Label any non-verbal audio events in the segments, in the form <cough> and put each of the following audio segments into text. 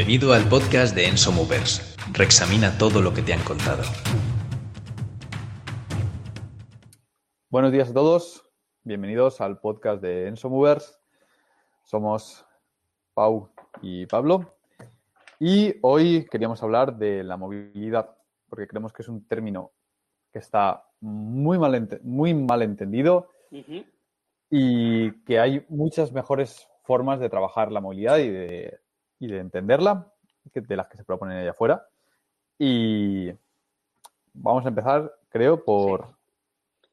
Bienvenido al podcast de Enso Movers. Reexamina todo lo que te han contado. Buenos días a todos. Bienvenidos al podcast de Enso Movers. Somos Pau y Pablo. Y hoy queríamos hablar de la movilidad, porque creemos que es un término que está muy mal, muy mal entendido y que hay muchas mejores formas de trabajar la movilidad y de, y de entenderla de las que se proponen allá afuera. Y vamos a empezar, creo, por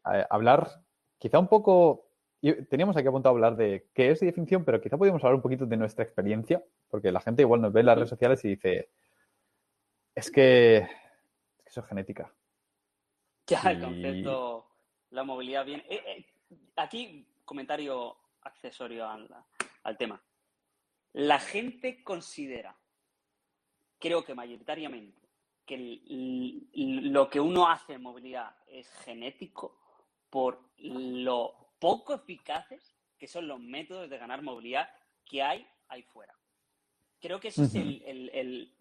hablar quizá un poco... Teníamos aquí apuntado a hablar de qué es definición, pero quizá podríamos hablar un poquito de nuestra experiencia, porque la gente igual nos ve en las redes sociales y dice, es que, es que eso es genética. Ya el concepto, la movilidad bien. Eh, eh, aquí, comentario accesorio al, al tema. La gente considera, creo que mayoritariamente, que el- lo que uno hace en movilidad es genético por lo poco eficaces que son los métodos de ganar movilidad que hay ahí fuera. Creo que ese es el, el, el,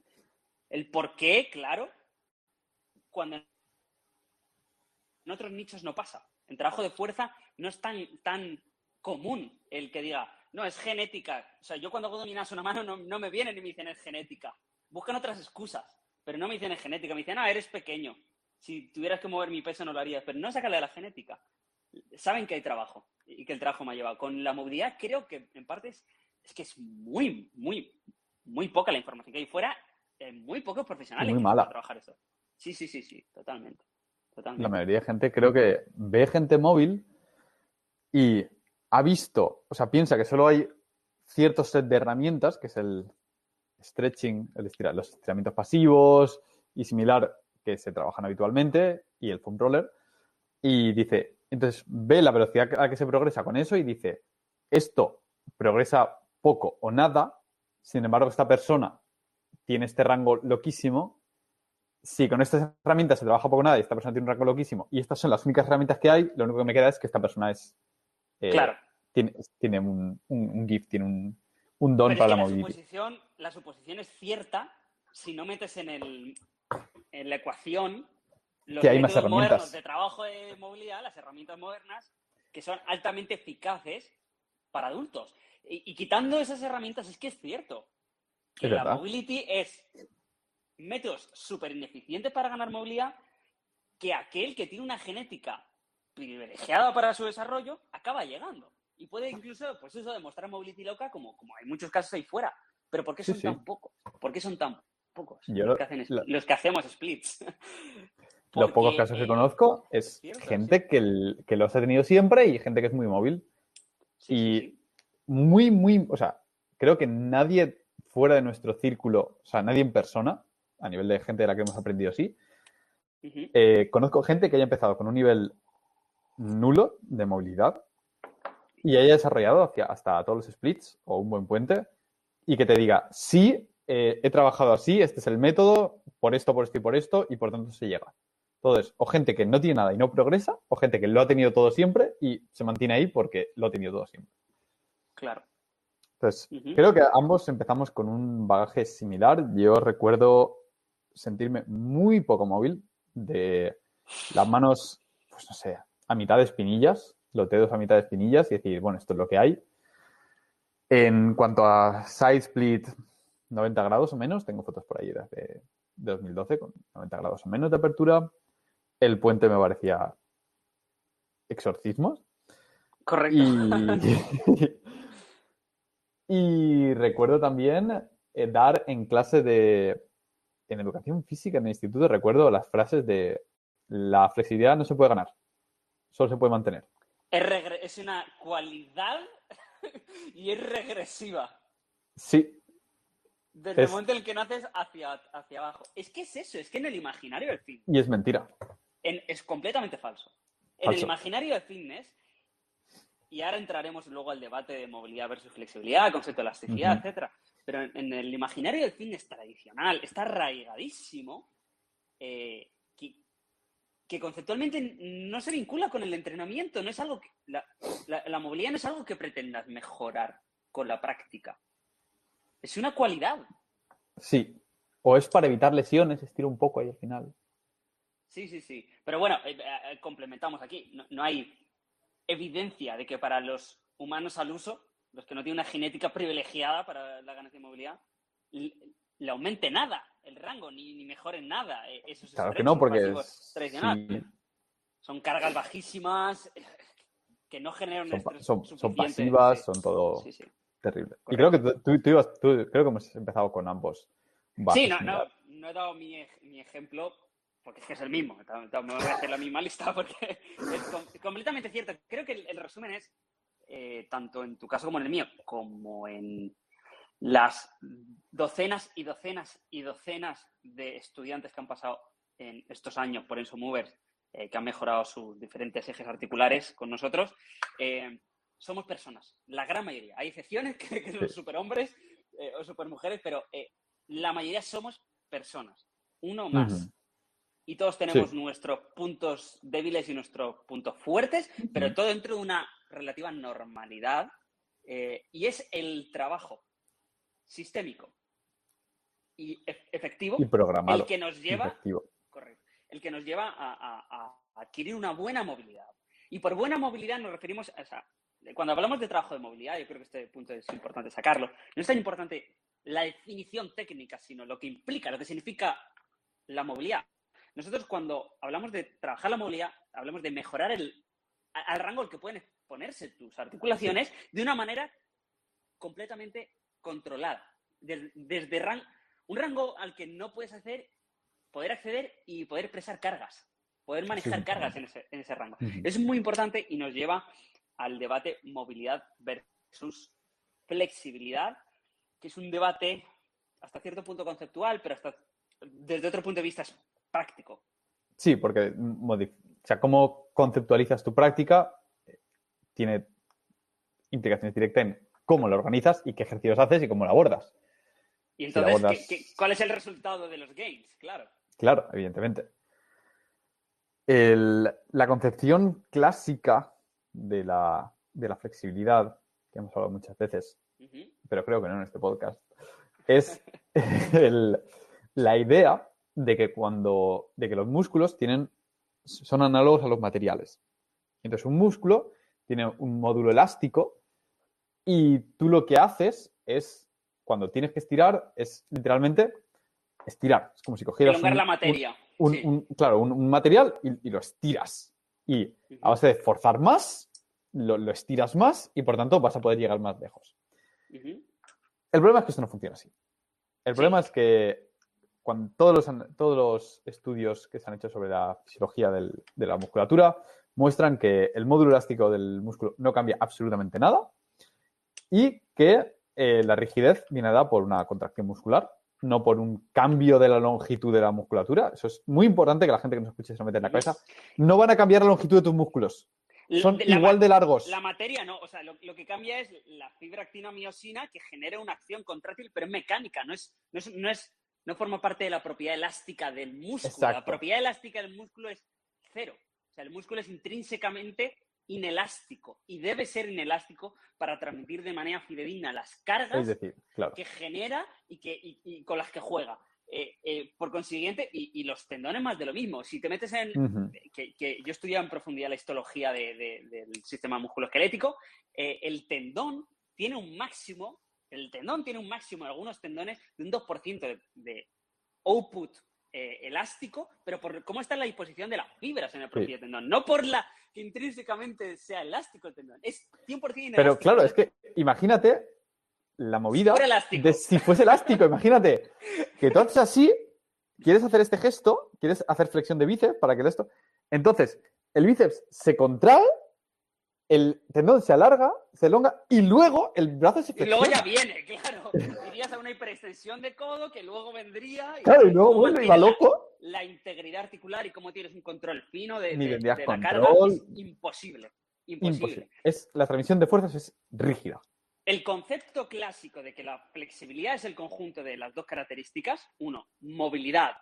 el porqué, claro, cuando en otros nichos no pasa. En trabajo de fuerza no es tan, tan común el que diga, no, es genética. O sea, yo cuando hago dominadas una mano no, no me vienen y me dicen es genética. Buscan otras excusas, pero no me dicen es genética. Me dicen, ah, eres pequeño. Si tuvieras que mover mi peso no lo harías, pero no sacarle de la genética. Saben que hay trabajo y que el trabajo me ha llevado. Con la movilidad creo que en parte es, es que es muy, muy, muy poca la información que hay fuera, eh, muy pocos profesionales Muy que mala. trabajar eso. Sí, sí, sí, sí, totalmente. La totalmente. mayoría de gente creo que ve gente móvil y ha visto, o sea, piensa que solo hay cierto set de herramientas, que es el stretching, los estiramientos pasivos y similar que se trabajan habitualmente, y el foam roller, y dice, entonces ve la velocidad a la que se progresa con eso y dice, esto progresa poco o nada, sin embargo, esta persona tiene este rango loquísimo, si con estas herramientas se trabaja poco o nada y esta persona tiene un rango loquísimo y estas son las únicas herramientas que hay, lo único que me queda es que esta persona es eh, Claro. Tiene, tiene un, un, un gift, tiene un, un don Pero es para que la la movilidad. suposición, la suposición es cierta si no metes en, el, en la ecuación los Que hay más métodos herramientas. modernos de trabajo de movilidad, las herramientas modernas, que son altamente eficaces para adultos. Y, y quitando esas herramientas, es que es cierto que Es la verdad. mobility es métodos súper ineficientes para ganar movilidad que aquel que tiene una genética privilegiada para su desarrollo acaba llegando. Y puede incluso, pues eso, demostrar mobility loca como, como hay muchos casos ahí fuera. Pero ¿por qué Sí, son sí. tan pocos? ¿Por qué son tan pocos Yo los, lo- que hacen los que hacemos splits? Los pocos casos que conozco es cierto, gente sí. que, el- que los ha tenido siempre y gente que es muy móvil. sí, sí, y- sí. Muy, muy, o sea, creo que nadie fuera de nuestro círculo, o sea, nadie en persona, a nivel de gente de la que hemos aprendido así, Ujú. Eh, conozco gente que haya empezado con un nivel nulo de movilidad y haya desarrollado hacia, hasta todos los splits o un buen puente y que te diga, sí, eh, he trabajado así, este es el método, por esto, por esto y por esto, y por tanto se llega. Entonces, o gente que no tiene nada y no progresa, o gente que lo ha tenido todo siempre y se mantiene ahí porque lo ha tenido todo siempre. Claro. Entonces, creo que ambos empezamos con un bagaje similar. Yo recuerdo sentirme muy poco móvil, de las manos, pues no sé, a mitad de espinillas, los dedos a mitad de espinillas y decir, bueno, esto es lo que hay. En cuanto a side split 90 grados o menos, tengo fotos por ahí de, de 2012 con 90 grados o menos de apertura. El puente me parecía exorcismos. Correcto. Y, <laughs> y recuerdo también eh, dar en clase de, en educación física en el instituto, recuerdo las frases de la flexibilidad no se puede ganar, solo se puede mantener. Es, una cualidad <laughs> y es regresiva. Sí, Desde Es- el momento en el que naces hacia, hacia abajo. Es que es eso, es que en el imaginario del fitness y es mentira. en- es completamente falso. En el imaginario del fitness, y ahora entraremos luego al debate de movilidad versus flexibilidad, concepto de elasticidad, Ujú. etcétera. Pero en, en el imaginario del fitness tradicional está arraigadísimo eh, que, conceptualmente no se vincula con el entrenamiento, no es algo que, la, la- la movilidad no es algo que pretendas mejorar con la práctica. Es una cualidad. Sí. O es para evitar lesiones, estiro un poco ahí al final. Sí, sí, sí. Pero bueno, eh, eh, complementamos aquí. No, no hay evidencia de que para los humanos al uso, los que no tienen una genética privilegiada para la ganancia de movilidad, le aumente nada el rango, ni, ni mejore en nada. eh, esos Claro que no, porque es- tradicionales. sí, Son cargas bajísimas <laughs> que no generan son, estrés son- pasivas, son todo sí, sí. terrible. Y creo que tú, tú- tú ibas- tú- creo que hemos empezado con ambos. Sí, no, no, no he dado mi, mi ejemplo porque es que es el mismo. Me voy a hacer la misma lista <laughs> porque es com- completamente cierto. Creo que el, el resumen es, eh, tanto en tu caso como en el mío, como en las docenas y docenas y docenas de estudiantes que han pasado en estos años por Enso Movers, eh, que han mejorado sus diferentes ejes articulares con nosotros, eh, somos personas, la gran mayoría. Hay excepciones <laughs> que, que son superhombres eh, o supermujeres, pero eh, la mayoría somos personas, uno más. Y todos tenemos Sí. nuestros puntos débiles y nuestros puntos fuertes, pero todo dentro de una relativa normalidad. y es el trabajo sistémico y efectivo Y programado. el que nos lleva efectivo. Correcto. El que nos lleva a, a- a adquirir una buena movilidad. Y por buena movilidad nos referimos a, o sea, cuando hablamos de trabajo de movilidad, yo creo que este punto es importante sacarlo. No es tan importante la definición técnica, sino lo que implica, lo que significa la movilidad. Nosotros cuando hablamos de trabajar la movilidad, hablamos de mejorar el al rango al que pueden exponerse tus articulaciones de una manera completamente controlada. Des- Desde, ran- un rango al que no puedes hacer, poder acceder y poder presar cargas, poder manejar cargas en ese, en ese rango. Ujú. Es muy importante y nos lleva al debate movilidad versus flexibilidad, que es un debate hasta cierto punto conceptual, pero hasta desde otro punto de vista es práctico. Sí, porque o sea, cómo conceptualizas tu práctica eh, tiene implicaciones directas en cómo la organizas y qué ejercicios haces y cómo la abordas. Y Si entonces, abordas- ¿qué- qué- cuál es el resultado de los games? Claro. Claro, evidentemente. El- la concepción clásica de la, de la flexibilidad, que hemos hablado muchas veces, pero creo que no en este podcast, es <laughs> el- la idea de que cuando de que los músculos tienen son análogos a los materiales. Entonces, un músculo tiene un módulo elástico y tú lo que haces es, cuando tienes que estirar, es literalmente estirar. Es como si cogieras un- la materia. un, sí. un- claro, un, material y, y lo estiras. Y a base de forzar más, lo, lo estiras más y por tanto vas a poder llegar más lejos. El problema es que esto no funciona así. El Sí. problema es que cuando todos los, todos los estudios que se han hecho sobre la fisiología del- de la musculatura muestran que el módulo elástico del músculo no cambia absolutamente nada y que eh, la rigidez viene dada por una contracción muscular, no por un cambio de la longitud de la musculatura. Eso es muy importante que la gente que nos escuche se lo meta en la cabeza. No van a cambiar la longitud de tus músculos. Son La- igual de largos. La materia no, o sea, lo, lo que cambia es la fibra actina-miosina que genera una acción contráctil, pero es mecánica, no es, no es, no es, no forma parte de la propiedad elástica del músculo. La propiedad elástica del músculo es cero. O sea, el músculo es intrínsecamente inelástico y debe ser inelástico para transmitir de manera fidedigna las cargas Es decir, claro. que genera y, que, y, y con las que juega. Eh, eh, por consiguiente, y, y los tendones más de lo mismo. Si te metes en, que, que yo estudié en profundidad la histología de- de- del sistema musculoesquelético, eh, el tendón tiene un máximo, el tendón tiene un máximo en algunos tendones de un 2% de, de output eh, elástico, pero por cómo está la disposición de las fibras en el propio tendón, no por la que intrínsecamente sea elástico el tendón, es 100% inelástico. Pero claro, es que imagínate la movida elástico. de si fuese elástico. <laughs> Imagínate que tú haces así, quieres hacer este gesto, quieres hacer flexión de bíceps para que esto. Entonces, el bíceps se contrae, el tendón se alarga, se elonga y luego el brazo se Y luego flexiona. ya viene, <laughs> claro. Irías a una hiperextensión de codo que luego vendría. Claro, y luego cómo vuelve y la- loco. La, integridad articular y cómo tienes un control fino de, Ni la carga es imposible. Imposible. Imposible. Es, la transmisión de fuerzas es rígida. El concepto clásico de que la flexibilidad es el conjunto de las dos características, uno, movilidad,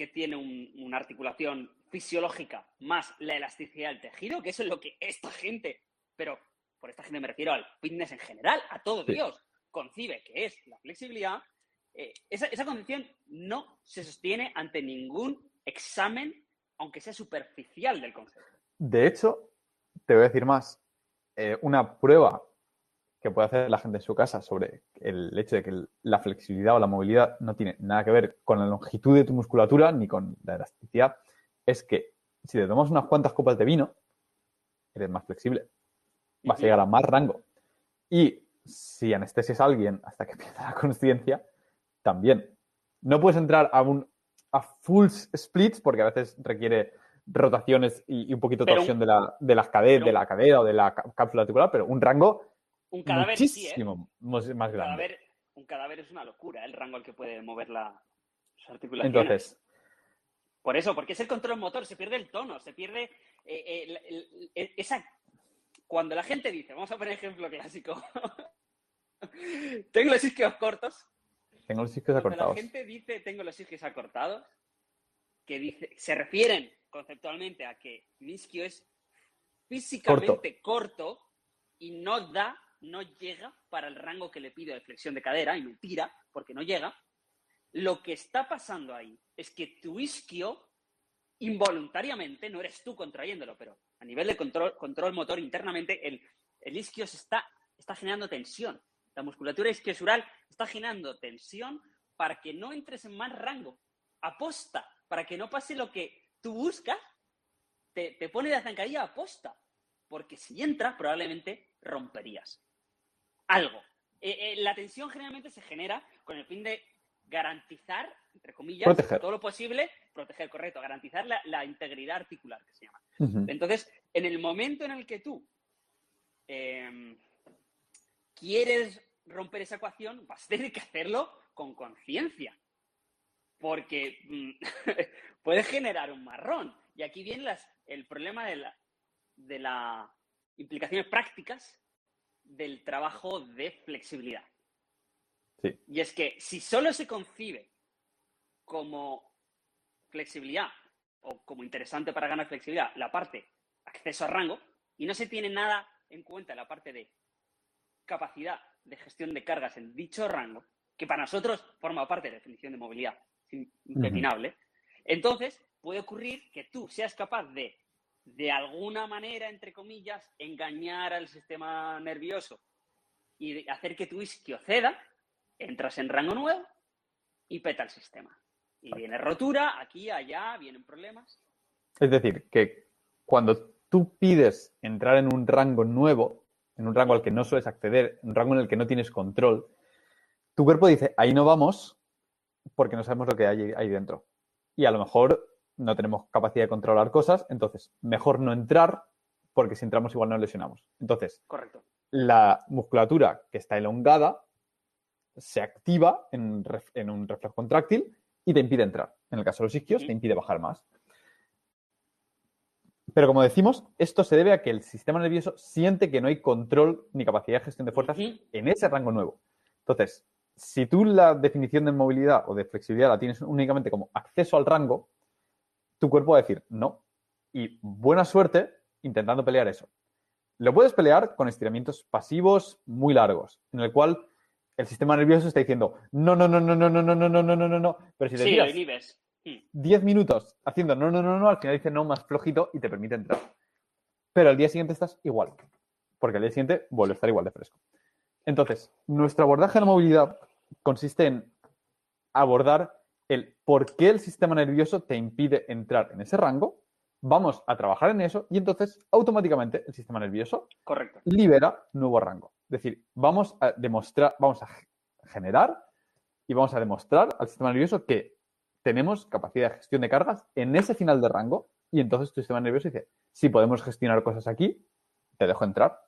que tiene un- una articulación fisiológica, más la elasticidad del tejido, que eso es lo que esta gente, pero por esta gente me refiero al fitness en general, a todo Sí. Dios, concibe que es la flexibilidad, eh, esa, esa concepción no se sostiene ante ningún examen, aunque sea superficial del concepto. De hecho, te voy a decir más. Eh, una prueba que puede hacer la gente en su casa sobre el hecho de que la flexibilidad o la movilidad no tiene nada que ver con la longitud de tu musculatura ni con la elasticidad es que si te tomas unas cuantas copas de vino, eres más flexible. Vas a llegar a más rango. Y si anestesias a alguien hasta que <laughs> pierda la conciencia, también. No puedes entrar a un a full splits porque a veces requiere rotaciones y, y un poquito torsión de, la, de, las cade- pero de la cadera o de la cá- cápsula articular, pero un rango Un cadáver sí, ¿eh? muchísimo Un más grande. cadáver, un cadáver es una locura, el rango al que puede mover la, sus articulaciones. Entonces, Por eso, porque es el control motor, se pierde el tono, se pierde eh, eh, el- el- el- esa... Cuando la gente dice, vamos a poner ejemplo clásico, <laughs> tengo los isquios cortos, tengo los isquios cuando acortados. la gente dice tengo los isquios acortados, que dice, se refieren conceptualmente a que mi isquio es físicamente corto. y no da, no llega para el rango que le pido de flexión de cadera y me tira porque no llega. Lo que está pasando ahí es que tu isquio involuntariamente, no eres tú contrayéndolo, pero a nivel de control, control motor internamente, el, isquio se está, generando tensión. La musculatura isquiosural está generando tensión para que no entres en más rango. Aposta, para que no pase lo que tú buscas, te, pone la zancadilla aposta. Porque si entras, probablemente romperías algo. Eh, eh, la tensión generalmente se genera con el fin de garantizar, entre comillas, Proteger. todo lo posible, proteger, correcto, garantizar la, la integridad articular, que se llama. Entonces, en el momento en el que tú eh, quieres romper esa ecuación, vas a tener que hacerlo con conciencia. Porque mm, <laughs> puede generar un marrón. Y aquí viene las- el problema de la, de las implicaciones prácticas del trabajo de flexibilidad. Sí. Y es que si solo se concibe como flexibilidad o como interesante para ganar flexibilidad la parte acceso a rango y no se tiene nada en cuenta la parte de capacidad de gestión de cargas en dicho rango, que para nosotros forma parte de la definición de movilidad, impepinable, entonces puede ocurrir que tú seas capaz de, de alguna manera, entre comillas, engañar al sistema nervioso y hacer que tu isquio ceda, entras en rango nuevo y peta el sistema. Y viene rotura, aquí, allá, vienen problemas. Es decir, que cuando tú pides entrar en un rango nuevo, en un rango al que no sueles acceder, un rango en el que no tienes control, tu cuerpo dice, ahí no vamos porque no sabemos lo que hay ahí dentro. Y a lo mejor no tenemos capacidad de controlar cosas, entonces mejor no entrar porque si entramos igual nos lesionamos. Entonces, Correcto. la musculatura que está elongada se activa en, un reflejo contráctil y te impide entrar. En el caso de los isquios, te impide bajar más. Pero como decimos, esto se debe a que el sistema nervioso siente que no hay control ni capacidad de gestión de fuerzas en ese rango nuevo. Entonces, si tú la definición de movilidad o de flexibilidad la tienes únicamente como acceso al rango, tu cuerpo va a decir no. Y buena suerte intentando pelear eso. Lo puedes pelear con estiramientos pasivos muy largos, en el cual el sistema nervioso está diciendo no, no, no, no, no, no, no, no, no, no, no, no. Pero si te Sí, tiras inhibes. Mm. 10 minutos haciendo no, no, no, no, al final dice no más flojito y te permite entrar. Pero al día siguiente estás igual, porque al día siguiente vuelve a estar igual de fresco. Entonces, nuestro abordaje a la movilidad consiste en abordar el por qué el sistema nervioso te impide entrar en ese rango, vamos a trabajar en eso y entonces automáticamente el sistema nervioso Correcto. libera nuevo rango. Es decir, vamos a demostrar, vamos a ge- generar y vamos a demostrar al sistema nervioso que tenemos capacidad de gestión de cargas en ese final de rango y entonces tu sistema nervioso dice, si podemos gestionar cosas aquí, te dejo entrar.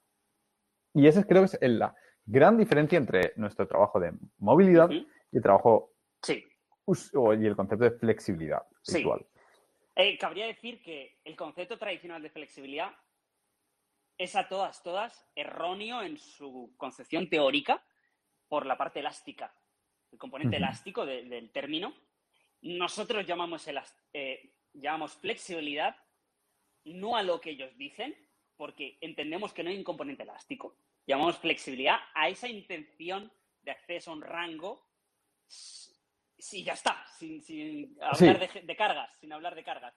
Y esa creo que es la gran diferencia entre nuestro trabajo de movilidad y el trabajo Sí. O- y el concepto de flexibilidad Sí. visual. Eh, cabría decir que el concepto tradicional de flexibilidad es a todas, todas erróneo en su concepción teórica por la parte elástica, el componente elástico de- del término. Nosotros llamamos, eh, llamamos flexibilidad no a lo que ellos dicen, porque entendemos que no hay un componente elástico. Llamamos flexibilidad a esa intención de acceso a un rango Sí, ya está, sin, sin hablar de, de cargas, sin hablar de cargas.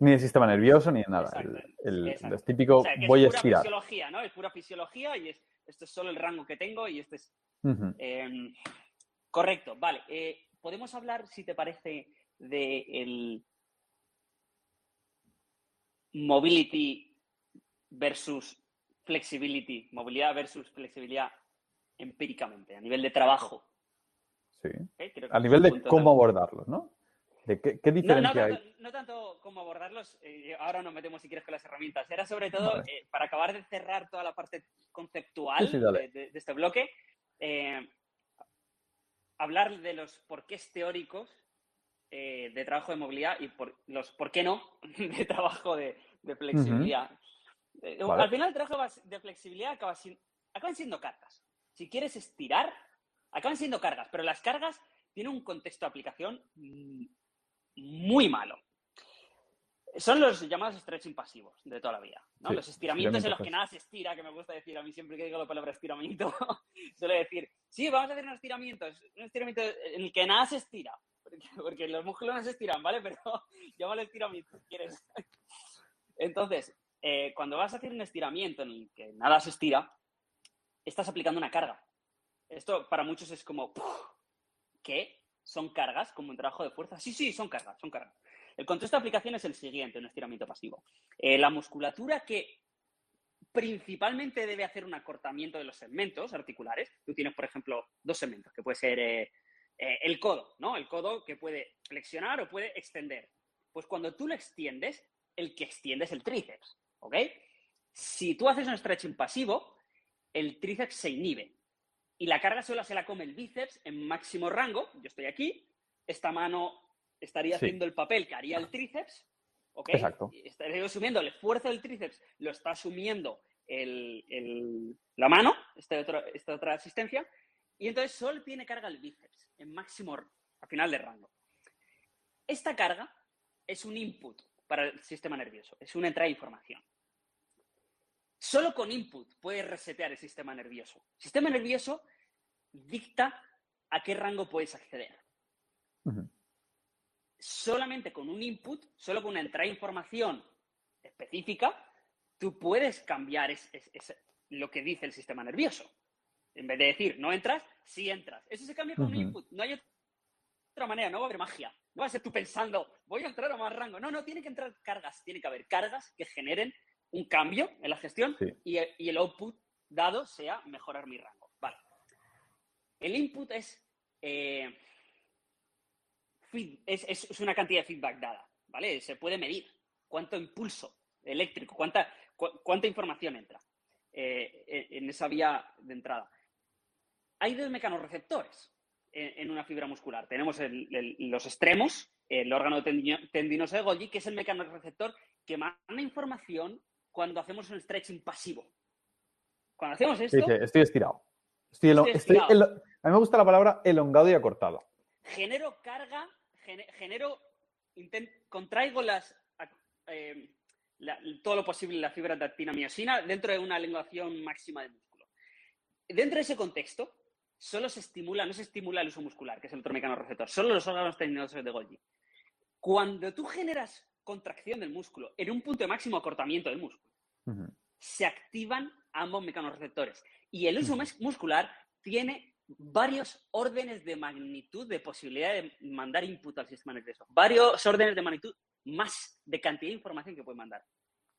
Ni el sistema nervioso, ni nada. El, el, el típico O sea, que voy a es pura estirar. fisiología, ¿no? Es pura fisiología y es, esto es solo el rango que tengo y este es... Eh, correcto, vale. Eh, Podemos hablar, si te parece, de el mobility versus flexibility, movilidad versus flexibilidad empíricamente, a nivel de trabajo. Sí. ¿eh? Creo que A nivel de cómo abordarlos, ¿no? De qué, qué No, no, diferencia tanto, hay. no tanto como abordarlos, eh, ahora nos metemos si quieres con las herramientas. Era sobre todo Vale. eh, para acabar de cerrar toda la parte conceptual Sí, sí, dale. de, de- de este bloque, hablar de los porqués teóricos de trabajo de movilidad y por, los por qué no <laughs> de trabajo de, de flexibilidad. Vale. Al final el trabajo de flexibilidad acaba sin- acaban siendo cargas. Si quieres estirar, acaban siendo cargas, pero las cargas tienen un contexto de aplicación muy malo. Son los llamados stretching pasivos de toda la vida. ¿no? Sí, los estiramientos en los estiramientos que nada se estira, que me gusta decir a mí siempre que digo la palabra estiramiento, <laughs> suelo decir, sí, vamos a hacer un estiramiento, es un estiramiento en el que nada se estira, porque, porque los músculos no se estiran, ¿vale? Pero <laughs> llámalo estiramiento si quieres. Entonces, eh, cuando vas a hacer un estiramiento en el que nada se estira, estás aplicando una carga. Esto para muchos es como, "Puf, ¿qué? ¿Son cargas como un trabajo de fuerza? Sí, sí, son cargas, son cargas. El contexto de aplicación es el siguiente, un estiramiento pasivo. Eh, la musculatura que principalmente debe hacer un acortamiento de los segmentos articulares. Tú tienes, por ejemplo, dos segmentos, que puede ser eh, eh, el codo, ¿no? El codo que puede flexionar o puede extender. Pues cuando tú lo extiendes, el que extiende es el tríceps, ¿ok? Si tú haces un stretching pasivo, el tríceps se inhibe y la carga solo se la come el bíceps en máximo rango. Yo estoy aquí, esta mano estaría Sí. haciendo el papel que haría el tríceps, ¿ok? Exacto. Estaría asumiendo el esfuerzo del tríceps, lo está asumiendo el- el- la mano, esta otra, esta otra asistencia, y entonces solo tiene carga el bíceps en máximo a final de rango. Esta carga es un input para el sistema nervioso, es una entrada de información. Solo con input puedes resetear el sistema nervioso. El sistema nervioso dicta a qué rango puedes acceder. Solamente con un input, solo con una entrada de información específica, tú puedes cambiar es- es- es- lo que dice el sistema nervioso. En vez de decir, no entras, sí entras. Eso se cambia con un input. No hay otra manera, no va a haber magia. No va a ser tú pensando, voy a entrar a más rango. No, no, tiene que entrar cargas. Tiene que haber cargas que generen un cambio en la gestión Sí. y, el- y el output dado sea mejorar mi rango. El input es, eh, feed- es, es- una cantidad de feedback dada, ¿vale? Se puede medir cuánto impulso eléctrico, cuánta, cu- cuánta información entra eh, en esa vía de entrada. Hay dos mecanorreceptores en, en una fibra muscular. Tenemos el- el- los extremos, el órgano tendino- tendinoso de Golgi, que es el mecanorreceptor que manda información cuando hacemos un stretching pasivo. Cuando hacemos esto, Dice, estoy estirado. Estoy Estoy estirado. elo- A mí me gusta la palabra elongado y acortado. genero carga, gene- genero, contraigo las, eh, la- todo lo posible la fibra de actina miosina dentro de una elongación máxima del músculo. Dentro de ese contexto, solo se estimula, no se estimula el uso muscular, que es el otro mecanorreceptor, solo los órganos tendinosos de Golgi. Cuando tú generas contracción del músculo en un punto de máximo acortamiento del músculo, se activan ambos mecanorreceptores. Y el uso muscular tiene varios órdenes de magnitud de posibilidad de mandar input al sistema nervioso. Varios órdenes de magnitud más de cantidad de información que puede mandar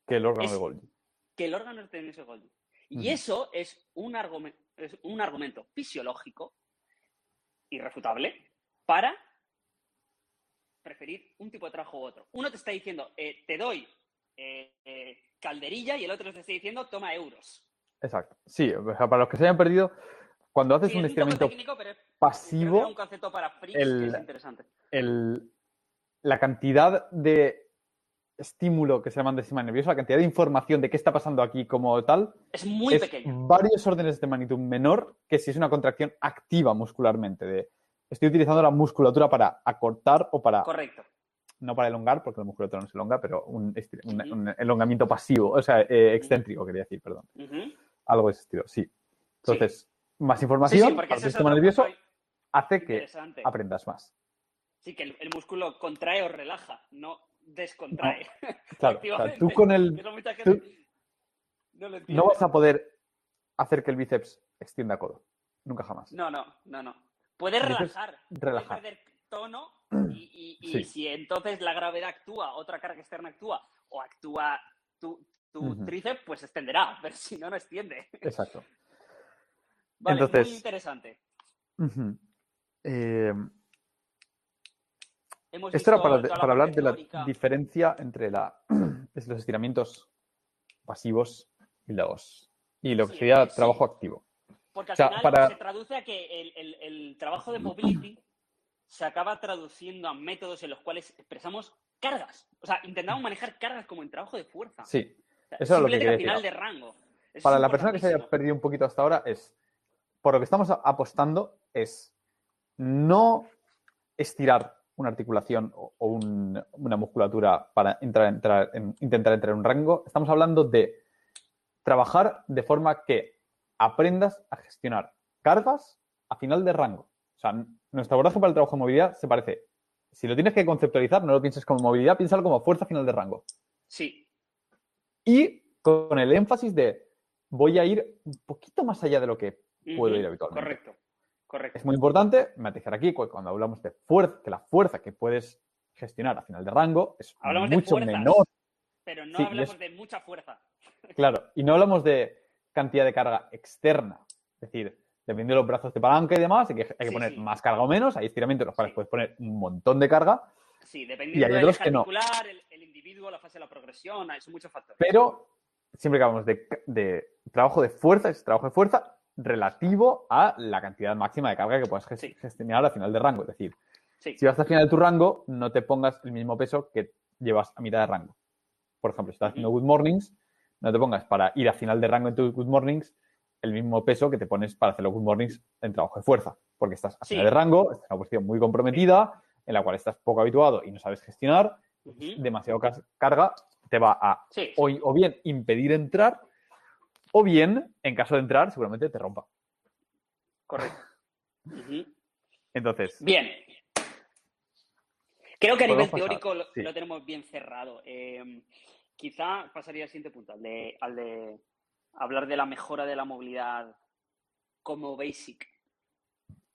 Que el órgano Es- de Golgi. que el órgano de Golgi. Y eso es un, argumen- es un argumento fisiológico irrefutable para preferir un tipo de trabajo u otro. Uno te está diciendo, eh, te doy eh, eh, calderilla y el otro te está diciendo, toma euros. Exacto. Sí, o sea, para los que se hayan perdido, cuando haces Sí, un estiramiento técnico, pero pasivo, un concepto para freaks el- que es interesante. el- la cantidad de estímulo que se llama sistema nervioso, la cantidad de información de qué está pasando aquí como tal, Es muy es pequeño. varios órdenes de magnitud menor que si es una contracción activa muscularmente. De, estoy utilizando la musculatura para acortar o para, Correcto. No para elongar, porque la musculatura no se elonga, pero un, un- elongamiento pasivo, o sea, eh, excéntrico, quería decir, perdón. Algo de ese estilo, sí. Entonces, más Sí, información sí, porque al ese es sistema nervioso hace que aprendas más. Sí, que el, el músculo contrae o relaja, no descontrae. Claro, o sea, tú con el no lo no vas a poder hacer que el bíceps extienda codo. Nunca jamás. No, no, no, no. Puedes relajar, relajar. puedes perder tono y, y- si entonces la gravedad actúa, otra carga externa actúa o actúa tu, tríceps, pues extenderá, <laughs> pero si no, no extiende. Exacto. Vale, Entonces- muy interesante. Eh, esto era para, para hablar de la diferencia entre la, <clears throat> es los estiramientos pasivos y los y lo que Sí, sería sí. trabajo activo. Porque al O sea, final para- se traduce a que el, el- el trabajo de <clears throat> mobility se acaba traduciendo a métodos en los cuales expresamos cargas. O sea, intentamos manejar cargas como en trabajo de fuerza. Sí. O sea, eso es lo que quería decir. de rango. Eso Para la persona que se haya perdido un poquito hasta ahora es, por lo que estamos apostando es no estirar una articulación o, o un- una musculatura para entrar, entrar en- intentar entrar en un rango. Estamos hablando de trabajar de forma que aprendas a gestionar cargas a final de rango. O sea, nuestro abordaje para el trabajo de movilidad se parece. Si lo tienes que conceptualizar, no lo pienses como movilidad, piénsalo como fuerza a final de rango. Sí, Y con el énfasis de voy a ir un poquito más allá de lo que puedo ir habitualmente. Correcto, correcto. Es muy importante matizar aquí cu- cuando hablamos de fuerza, que la fuerza que puedes gestionar a final de rango es Hablamos de mucho fuerzas, menor, Pero no Sí, hablamos es- de mucha fuerza. claro. Y no hablamos de cantidad de carga externa. Es decir, dependiendo de los brazos de palanca y demás, hay que, hay que Sí, poner sí. más carga o menos. Hay estiramientos en los cuales Sí. puedes poner un montón de carga, Sí, dependiendo del que no. el, el individuo, la fase de la progresión, hay son muchos factores. pero siempre que hablamos de, de trabajo de fuerza, es trabajo de fuerza relativo a la cantidad máxima de carga que puedas gestionar a final de rango. Es decir, si vas al final de tu rango, no te pongas el mismo peso que llevas a mitad de rango. Por ejemplo, si estás haciendo good mornings, no te pongas para ir a final de rango en tus good mornings el mismo peso que te pones para hacer los good mornings en trabajo de fuerza, porque estás a Sí. de rango, estás en una posición muy comprometida, en la cual estás poco habituado y no sabes gestionar, Ujú. demasiado carga te va a sí. o, o bien impedir entrar, o bien, en caso de entrar, seguramente te rompa. correcto. Entonces, Bien. Creo que a nivel pasar, teórico lo, sí. lo tenemos bien cerrado. Eh, quizá pasaría al siguiente punto, al de, al de hablar de la mejora de la movilidad como basic.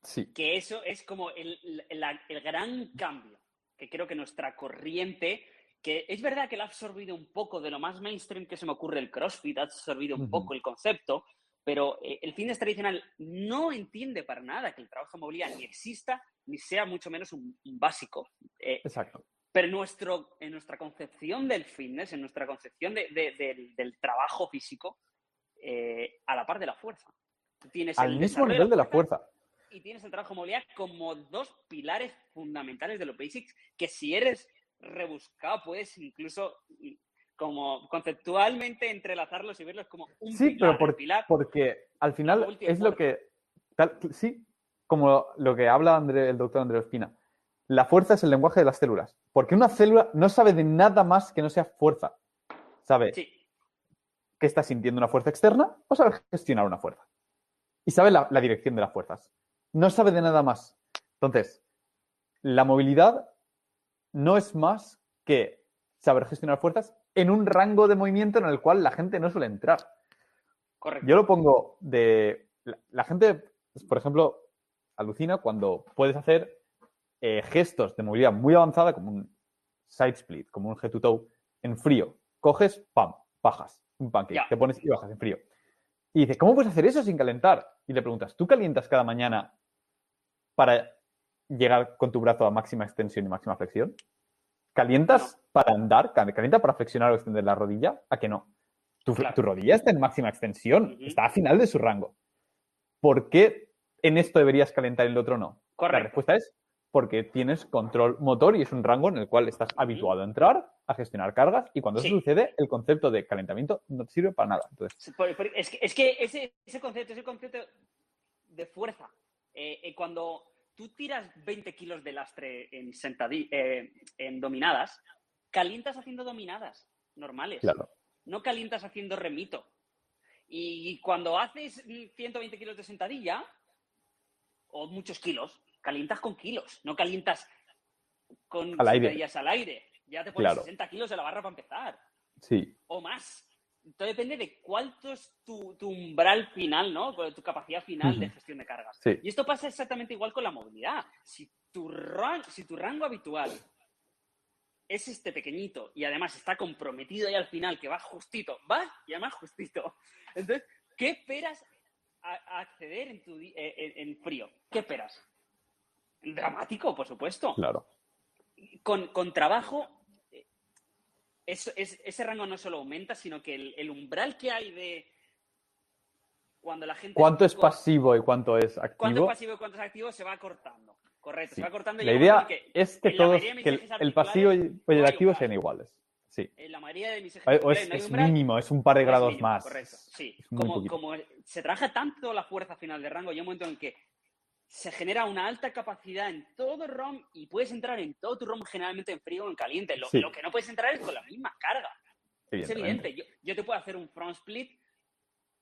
sí, Que eso es como el, el gran cambio que creo que nuestra corriente, que es verdad que la ha absorbido un poco de lo más mainstream que se me ocurre el CrossFit, ha absorbido un poco el concepto, pero eh, el fitness tradicional no entiende para nada que el trabajo de movilidad ni exista, ni sea mucho menos un, un básico. Eh, exacto. pero en, nuestro, en nuestra concepción del fitness, en nuestra concepción de- de- del, del trabajo físico, eh, a la par de la fuerza. Tú Tienes Al el mismo nivel de la fuerza y tienes el trabajo de movilidad como dos pilares fundamentales de los basics que si eres rebuscado puedes incluso mm, como conceptualmente entrelazarlos y verlos como un Sí, pilar, pero por- pilar. porque al final es lo que. tal- sí, como lo que habla André- el doctor Andrés Espina. La fuerza es el lenguaje de las células. Porque una célula no sabe de nada más que no sea fuerza. Sabe Sí, que está sintiendo una fuerza externa o sabe gestionar una fuerza. Y sabe la, la dirección de las fuerzas. No sabe de nada más. Entonces, la movilidad no es más que saber gestionar fuerzas en un rango de movimiento en el cual la gente no suele entrar. correcto. Yo lo pongo de. La, la gente, pues, por ejemplo, alucina cuando puedes hacer eh, gestos de movilidad muy avanzada, como un side split, como un head to toe, en frío. Coges, pam, bajas, un pancake, te pones y bajas en frío. Y dices, ¿cómo puedes hacer eso sin calentar? Y le preguntas, ¿tú calientas cada mañana para llegar con tu brazo a máxima extensión y máxima flexión? ¿Calientas para andar? ¿Cal- ¿Calienta para flexionar o extender la rodilla? ¿A que no? Tu, Claro. tu rodilla está en máxima extensión, está a final de su rango. ¿Por qué en esto deberías calentar y en el otro no? La respuesta es porque tienes control motor y es un rango en el cual estás habituado a entrar, a gestionar cargas y cuando Sí. eso sucede, el concepto de calentamiento no te sirve para nada. Entonces, Es que, es que ese, ese concepto, ese concepto de fuerza, eh, eh, cuando tú tiras 20 kilos de lastre en, eh, en dominadas, calientas haciendo dominadas normales. claro. No calientas haciendo remito. Y cuando haces mm, 120 kilos de sentadilla, o muchos kilos, calientas con kilos, no calientas con Al aire. sentadillas al aire. Ya te pones Claro. 60 kilos de la barra para empezar, Sí, o más. Todo depende de cuánto es tu, tu umbral final, ¿no? Tu capacidad final de gestión de cargas. sí. Y esto pasa exactamente igual con la movilidad. Si tu, ran- si tu rango habitual es este pequeñito y además está comprometido ahí al final, que va justito, va y además justito. <laughs> Entonces, ¿qué esperas a, a acceder en, tu, di- eh, en, en frío? ¿Qué esperas? Dramático, por supuesto. Claro. Con, con trabajo, eso- es- ese rango no solo aumenta, sino que el, el umbral que hay de cuando la gente... ¿Cuánto es pasivo y cuánto es cuánto es activo? pasivo y cuánto es activo se va cortando. Correcto, Sí. se va cortando. y La idea que es que todos, que el, pasivo y el hay activo sean iguales. Sí. En la mayoría de mis O articulares es, no hay es umbral, mínimo, es un par de grados mínimo, más. Correcto, sí. Como, como se trabaja tanto la fuerza final de rango, llega un momento en que se genera una alta capacidad en todo el ROM y puedes entrar en todo tu ROM generalmente en frío o en caliente. Lo, Sí. lo que no puedes entrar es con la misma carga. Es evidente. Yo, yo te puedo hacer un front split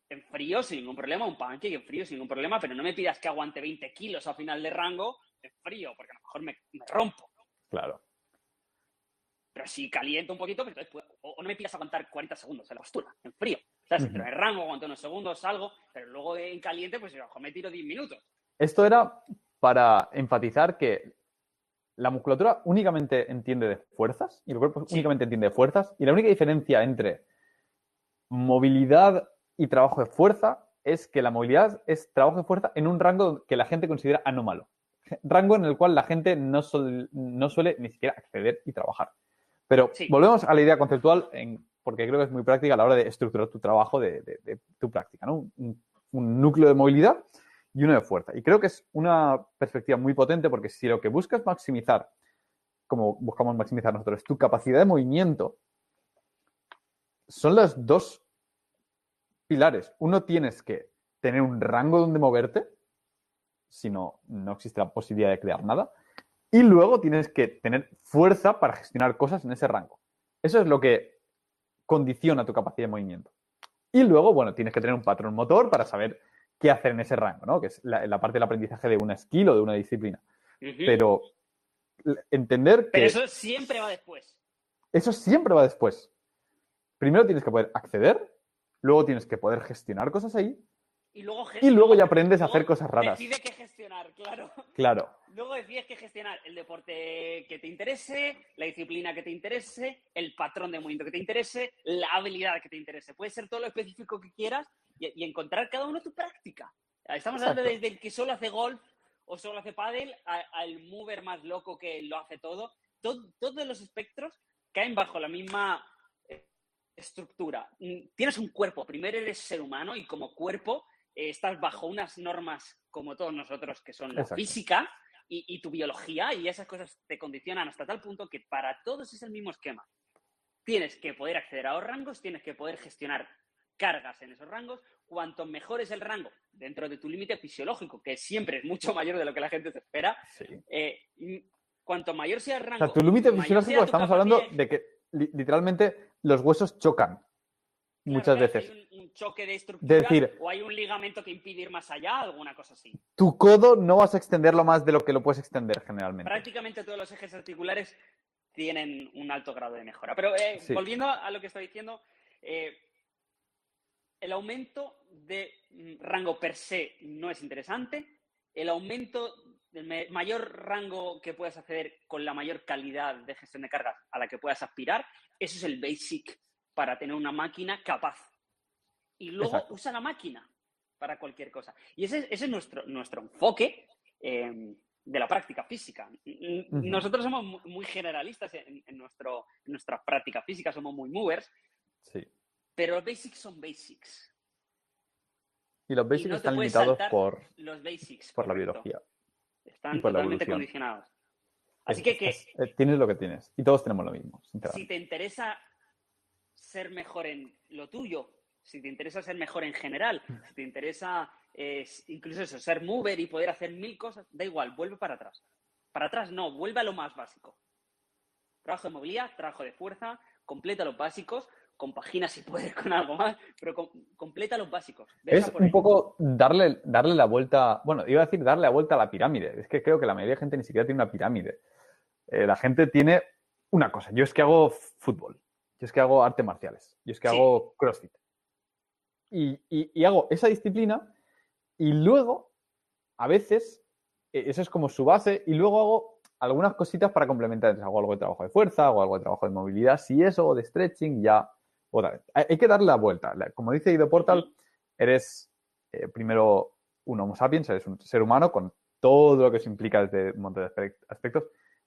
en frío sin ningún problema, un pancake en frío sin ningún problema, pero no me pidas que aguante 20 kilos a final de rango en frío, porque a lo mejor me, me rompo. Claro. Pero si caliento un poquito, pues o, o no me pidas aguantar 40 segundos en la postura, en frío. ¿Sabes? Ujú. Pero en rango aguanto unos segundos, salgo, pero luego en caliente, pues a lo mejor me tiro 10 minutos. Esto era para enfatizar que la musculatura únicamente entiende de fuerzas y el cuerpo Sí. únicamente entiende de fuerzas y la única diferencia entre movilidad y trabajo de fuerza es que la movilidad es trabajo de fuerza en un rango que la gente considera anómalo. Rango en el cual la gente no, sol- no suele ni siquiera acceder y trabajar. Pero Sí. volvemos a la idea conceptual en- porque creo que es muy práctica a la hora de estructurar tu trabajo de, de- de tu práctica. ¿no? Un- un núcleo de movilidad y uno de fuerza. Y creo que es una perspectiva muy potente porque si lo que buscas maximizar, como buscamos maximizar nosotros, tu capacidad de movimiento, son los dos pilares. Uno tienes que tener un rango donde moverte, si no, no existe la posibilidad de crear nada. Y luego tienes que tener fuerza para gestionar cosas en ese rango. Eso es lo que condiciona tu capacidad de movimiento. Y luego, bueno, tienes que tener un patrón motor para saber qué hacer en ese rango, ¿no? Que es la, la parte del aprendizaje de una skill o de una disciplina. Pero entender que Pero eso siempre va después. eso siempre va después. Primero tienes que poder acceder, luego tienes que poder gestionar cosas ahí, Y luego, y luego ya aprendes a hacer cosas raras. Decide qué gestionar, claro. Claro, Luego decides qué gestionar el deporte que te interese, la disciplina que te interese, el patrón de movimiento que te interese, la habilidad que te interese. Puede ser todo lo específico que quieras y, y encontrar cada uno tu práctica. Estamos hablando desde el que solo hace golf o solo hace pádel al mover más loco que lo hace todo. Todo- Todos los espectros caen bajo la misma eh, estructura. Mm, Tienes un cuerpo, primero eres ser humano y como cuerpo eh, estás bajo unas normas como todos nosotros que son la Exacto. física y, y tu biología y esas cosas te condicionan hasta tal punto que para todos es el mismo esquema. Tienes que poder acceder a los rangos, tienes que poder gestionar cargas en esos rangos. Cuanto mejor es el rango dentro de tu límite fisiológico, que siempre es mucho mayor de lo que la gente se espera, sí. eh, cuanto mayor sea el O rango. sea, tu límite fisiológico estamos hablando de que li- literalmente los huesos chocan muchas claro, veces. Hay un, un choque de estructura decir- o hay un ligamento que impide ir más allá, alguna cosa así. Tu codo no vas a extenderlo más de lo que lo puedes extender generalmente. Prácticamente todos los ejes articulares tienen un alto grado de mejora. Pero eh, Sí. volviendo a lo que estoy diciendo, eh, el aumento de mm, rango per se no es interesante. El aumento del mayor rango que puedas acceder con la mayor calidad de gestión de cargas a la que puedas aspirar, eso es el basic para tener una máquina capaz. Y luego Exacto. usa la máquina para cualquier cosa. Y ese, es- ese es nuestro, nuestro enfoque eh, de la práctica física. Nosotros somos mu- muy generalistas en, en nuestro, en nuestra práctica física, somos muy movers, Sí. Pero los basics son basics. Y los Y basics no están limitados por, Los basics. por la biología. Están y por la totalmente evolución. condicionados. Así Es- que, que es- eh, tienes lo que tienes. Y todos tenemos lo mismo, si te interesa ser mejor en lo tuyo, si te interesa ser mejor en general, si te interesa eh, incluso eso, ser mover y poder hacer mil cosas, da igual, vuelve para atrás. Para atrás no, vuelve a lo más básico. Trabajo de movilidad, trabajo de fuerza, completa los básicos. Compagina si puedes con algo más, pero com- completa los básicos. Es un poco darle, darle la vuelta, bueno, iba a decir darle la vuelta a la pirámide. Es que creo que la mayoría de gente ni siquiera tiene una pirámide. Eh, la gente tiene una cosa. Yo es que hago fútbol. Yo es que hago artes marciales. Yo es que Sí. hago CrossFit. Y, y- y hago esa disciplina y luego, a veces, eh, eso es como su base y luego hago algunas cositas para complementar. Entonces, hago algo de trabajo de fuerza, hago algo de trabajo de movilidad, si eso, o de stretching, ya. Otra. Hay, que darle la vuelta. Como dice Ido Portal, eres eh, primero un Homo sapiens, eres un ser humano con todo lo que eso implica desde un montón de aspect- aspectos.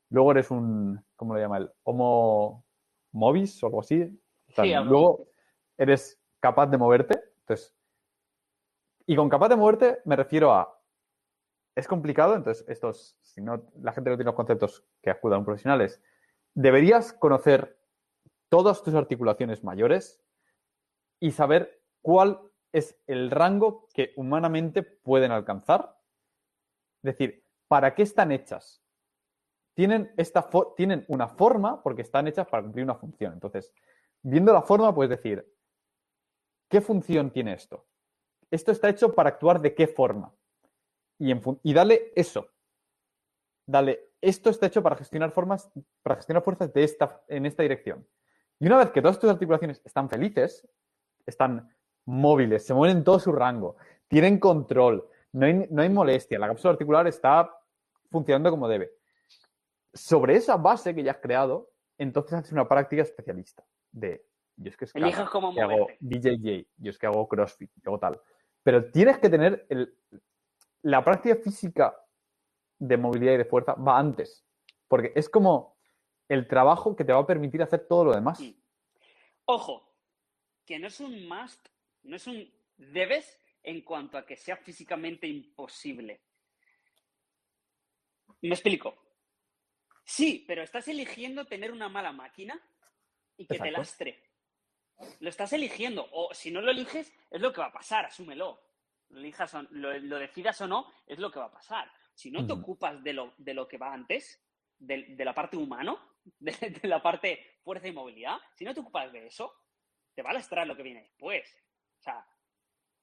Luego eres un, ¿cómo lo llama él? Homo movis o algo así. O sea, Sí, algo luego eres capaz de moverte. Entonces, y con capaz de moverte me refiero a, es complicado, entonces estos, si no, la gente no tiene los conceptos que acudan a un profesional, es, deberías conocer todas tus articulaciones mayores y saber cuál es el rango que humanamente pueden alcanzar. Es decir, ¿para qué están hechas? Tienen, esta tienen una forma porque están hechas para cumplir una función. Entonces, viendo la forma, puedes decir, ¿qué función tiene esto? Esto está hecho para actuar de qué forma. Y dale eso. Dale, esto está hecho para gestionar formas, para gestionar fuerzas de esta, en esta dirección. Y una vez que todas tus articulaciones están felices, están móviles, se mueven en todo su rango, tienen control, no hay, no hay molestia, la cápsula articular está funcionando como debe. Sobre esa base que ya has creado, entonces haces una práctica especialista de yo es que cómo que hago moverte. BJJ, yo es que hago CrossFit, yo hago tal. Pero tienes que tener el- la práctica física de movilidad y de fuerza va antes, porque es como el trabajo que te va a permitir hacer todo lo demás. Mm. Ojo, que no es un must, no es un debes en cuanto a que sea físicamente imposible. Me explico. Sí, pero estás eligiendo tener una mala máquina y que te lastre. Lo estás eligiendo. O si no lo eliges, es lo que va a pasar, asúmelo. Lo, elijas o- lo, lo decidas o no, es lo que va a pasar. Si no te ocupas de lo, de lo que va antes, de, de la parte humano, de, de la parte fuerza y movilidad, si no te ocupas de eso, te va a lastrar lo que viene después. O sea,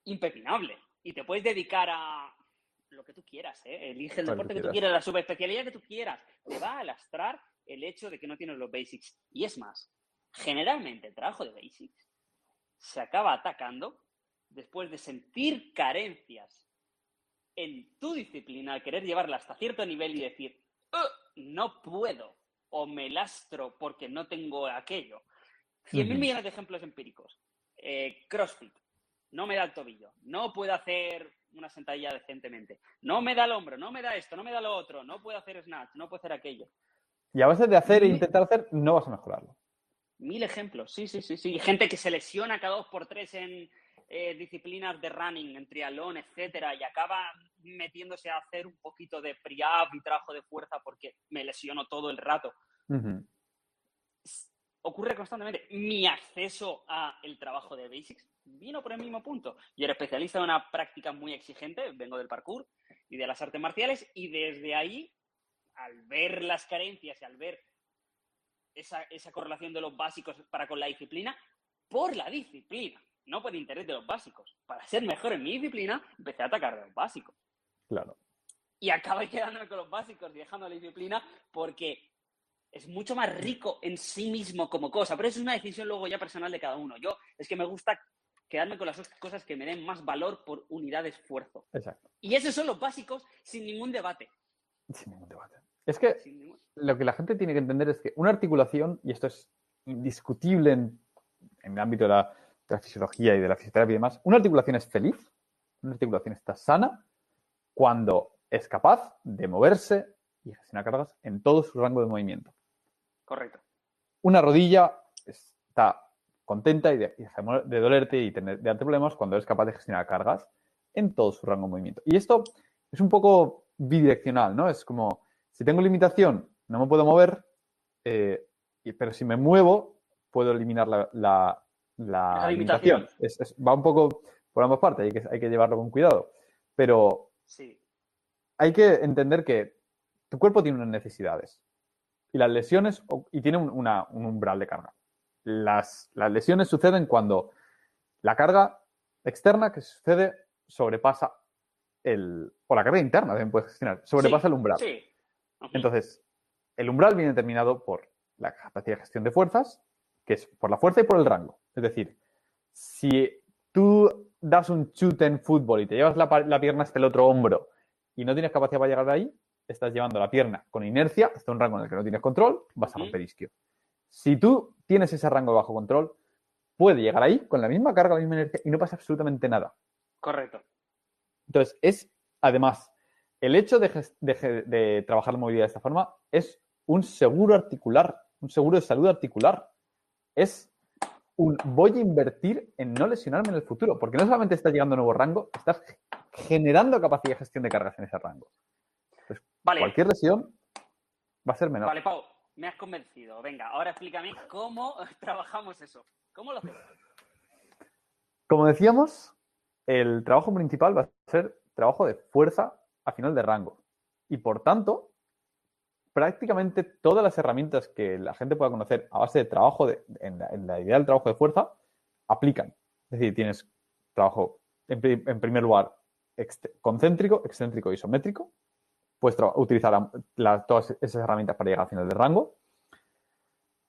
impepinable. Y te puedes dedicar a lo que tú quieras, ¿eh? Elige el deporte que tú quieras. la subespecialidad que tú quieras. Te va a lastrar el hecho de que no tienes los basics. Y es más, generalmente el trabajo de basics se acaba atacando después de sentir carencias en tu disciplina, al querer llevarla hasta cierto nivel y decir, "Uh, no puedo, o me lastro porque no tengo aquello. Cien mil Ujú. millones de ejemplos empíricos. Eh, CrossFit, no me da el tobillo, no puedo hacer una sentadilla decentemente, no me da el hombro, no me da esto, no me da lo otro, no puedo hacer snatch, no puedo hacer aquello. Y a base de hacer e intentar hacer, no vas a mejorarlo. Mil ejemplos, sí, sí, sí, sí. Gente que se lesiona cada dos por tres en eh, disciplinas de running, en triatlón, etcétera, y acaba metiéndose a hacer un poquito de pre-up y trabajo de fuerza porque me lesiono todo el rato. Ocurre constantemente. Mi acceso a el trabajo de basics vino por el mismo punto. Yo era especialista en una práctica muy exigente, vengo del parkour y de las artes marciales, y desde ahí, al ver las carencias y al ver esa, esa correlación de los básicos para con la disciplina, por la disciplina, no por interés de los básicos. Para ser mejor en mi disciplina, empecé a atacar de los básicos. Claro. Y acabé <laughs> quedándome con los básicos y dejando la disciplina porque es mucho más rico en sí mismo como cosa. Pero eso es una decisión luego ya personal de cada uno. Yo es que me gusta quedarme con las cosas que me den más valor por unidad de esfuerzo. Exacto. Y esos son los básicos sin ningún debate. Sin ningún debate. Es que ningún- lo que la gente tiene que entender es que una articulación, y esto es indiscutible en, en el ámbito de la, de la fisiología y de la fisioterapia y demás, una articulación es feliz, una articulación está sana cuando es capaz de moverse y gestionar cargas en todo su rango de movimiento. Correcto. Una rodilla está contenta y, de- y deja de mo- de dolerte y tener, de darte problemas cuando eres capaz de gestionar cargas en todo su rango de movimiento. Y esto es un poco bidireccional, ¿no? Es como, si tengo limitación, no me puedo mover, eh, pero si me muevo, puedo eliminar la, la- la La limitación. limitación. Es- es- va un poco por ambas partes, hay que, hay que llevarlo con cuidado. Pero Sí. hay que entender que tu cuerpo tiene unas necesidades y las lesiones y tiene un, una- un umbral de carga. las, las lesiones suceden cuando la carga externa que sucede sobrepasa el. O la carga interna también puedes gestionar, sobrepasa Sí, el umbral. Sí. Entonces, el umbral viene determinado por la capacidad de gestión de fuerzas, que es por la fuerza y por el rango. Es decir, si tú das un chute en fútbol y te llevas la, pierna hasta el otro hombro y no tienes capacidad para llegar ahí, estás llevando la pierna con inercia hasta un rango en el que no tienes control, vas a romper isquio. Si tú tienes ese rango bajo control, puede llegar ahí con la misma carga, la misma inercia y no pasa absolutamente nada. Correcto. Entonces, es además, el hecho de, de trabajar la movilidad de esta forma es un seguro articular, un seguro de salud articular. Es un voy a invertir en no lesionarme en el futuro, porque no solamente estás llegando a nuevo rango, estás ge- generando capacidad de gestión de cargas en ese rango. Vale, Cualquier lesión va a ser menor. vale, Pau, me has convencido. Venga, ahora explícame cómo <laughs> trabajamos eso. ¿Cómo lo hacemos? Como decíamos, el trabajo principal va a ser trabajo de fuerza a final de rango. Y por tanto, prácticamente todas las herramientas que la gente pueda conocer a base de trabajo, en, la, idea del trabajo de fuerza, aplican. Es decir, tienes trabajo, en, pri- en primer lugar, concéntrico, excéntrico isométrico. Puedes utilizar todas esas herramientas para llegar al final del rango.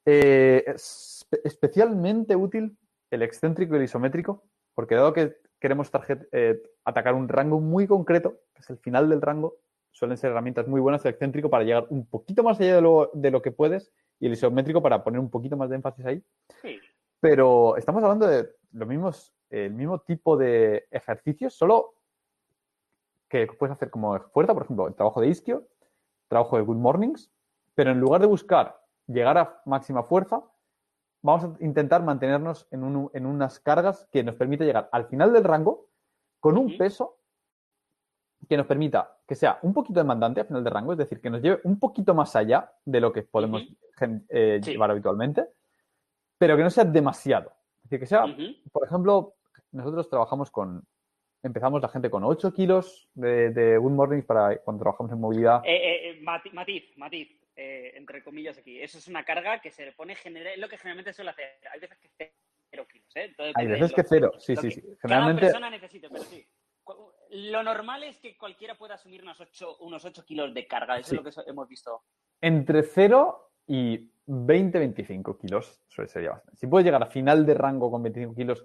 Eh, es especialmente útil el excéntrico y el isométrico, porque dado que queremos eh, atacar un rango muy concreto, que es el final del rango, suelen ser herramientas muy buenas el excéntrico para llegar un poquito más allá de lo, de lo que puedes y el isométrico para poner un poquito más de énfasis ahí. Sí. Pero estamos hablando de los mismos, el mismo tipo de ejercicios, solo que puedes hacer como fuerza, por ejemplo, el trabajo de isquio, trabajo de good mornings, pero en lugar de buscar llegar a máxima fuerza, vamos a intentar mantenernos en, un- en unas cargas que nos permite llegar al final del rango con un peso que nos permita que sea un poquito demandante al final del rango, es decir, que nos lleve un poquito más allá de lo que podemos eh, Sí. llevar habitualmente, pero que no sea demasiado. Es decir, que sea, por ejemplo, nosotros trabajamos con, empezamos la gente con 8 kilos de, de Good Mornings para cuando trabajamos en movilidad. Eh, eh, mati- matiz, matiz, eh, entre comillas aquí. Eso es una carga que se le pone general, es lo que generalmente suele hacer. Hay veces que cero kilos, ¿eh? Hay de veces que cero, sí, sí, sí. Cada Generalmente, persona necesite, pero sí. Lo normal es que cualquiera pueda asumir unos 8, unos 8 kilos de carga. Eso Sí. es lo que hemos visto. entre 0 y 20-25 kilos suele ser ya bastante. Si puedes llegar a final de rango con 25 kilos,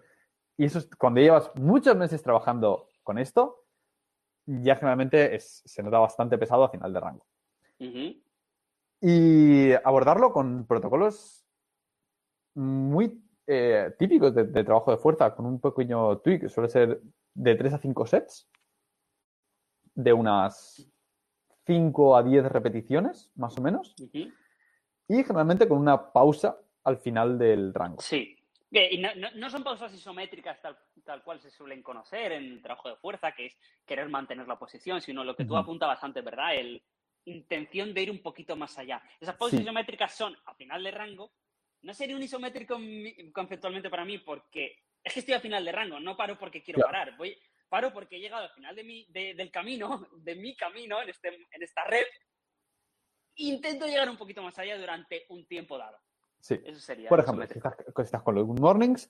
y eso es cuando llevas muchos meses trabajando con esto, ya generalmente es- se nota bastante pesado a final de rango. Y abordarlo con protocolos muy eh, típicos de, de trabajo de fuerza, con un pequeño tweak, que suele ser de 3 a 5 sets, de unas 5 a 10 repeticiones, más o menos, y generalmente con una pausa al final del rango. Sí. Y no, no- no son pausas isométricas tal, tal cual se suelen conocer en el trabajo de fuerza, que es querer mantener la posición, sino lo que tú Ujú. apuntabas antes, ¿verdad? El intención de ir un poquito más allá. Esas pausas Sí. isométricas son a final de rango. No sería un isométrico conceptualmente para mí porque es que estoy a final de rango, no paro porque quiero Claro. parar. Voy, paro porque he llegado al final de mi, de- del camino, de mi camino en, este, en esta red. Intento llegar un poquito más allá durante un tiempo dado. Sí. Eso sería. Por ejemplo, si estás, si estás con los Good Mornings,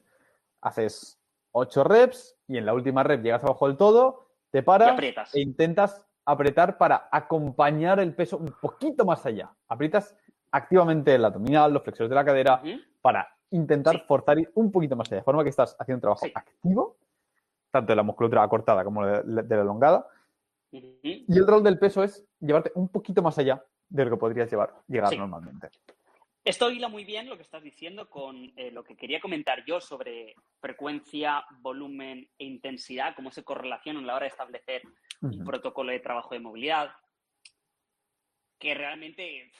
haces 8 reps y en la última rep llegas abajo del todo, te paras e intentas apretar para acompañar el peso un poquito más allá. Aprietas activamente el abdominal, los flexores de la cadera, Ujú. para intentar Sí. forzar un poquito más allá, de forma que estás haciendo un trabajo Sí. activo, tanto de la musculatura acortada como de, de la elongada. Y el rol del peso es llevarte un poquito más allá de lo que podrías llevar, llegar Sí. normalmente. Esto hila muy bien lo que estás diciendo con eh, lo que quería comentar yo sobre frecuencia, volumen e intensidad, cómo se correlacionan a la hora de establecer un protocolo de trabajo de movilidad, que realmente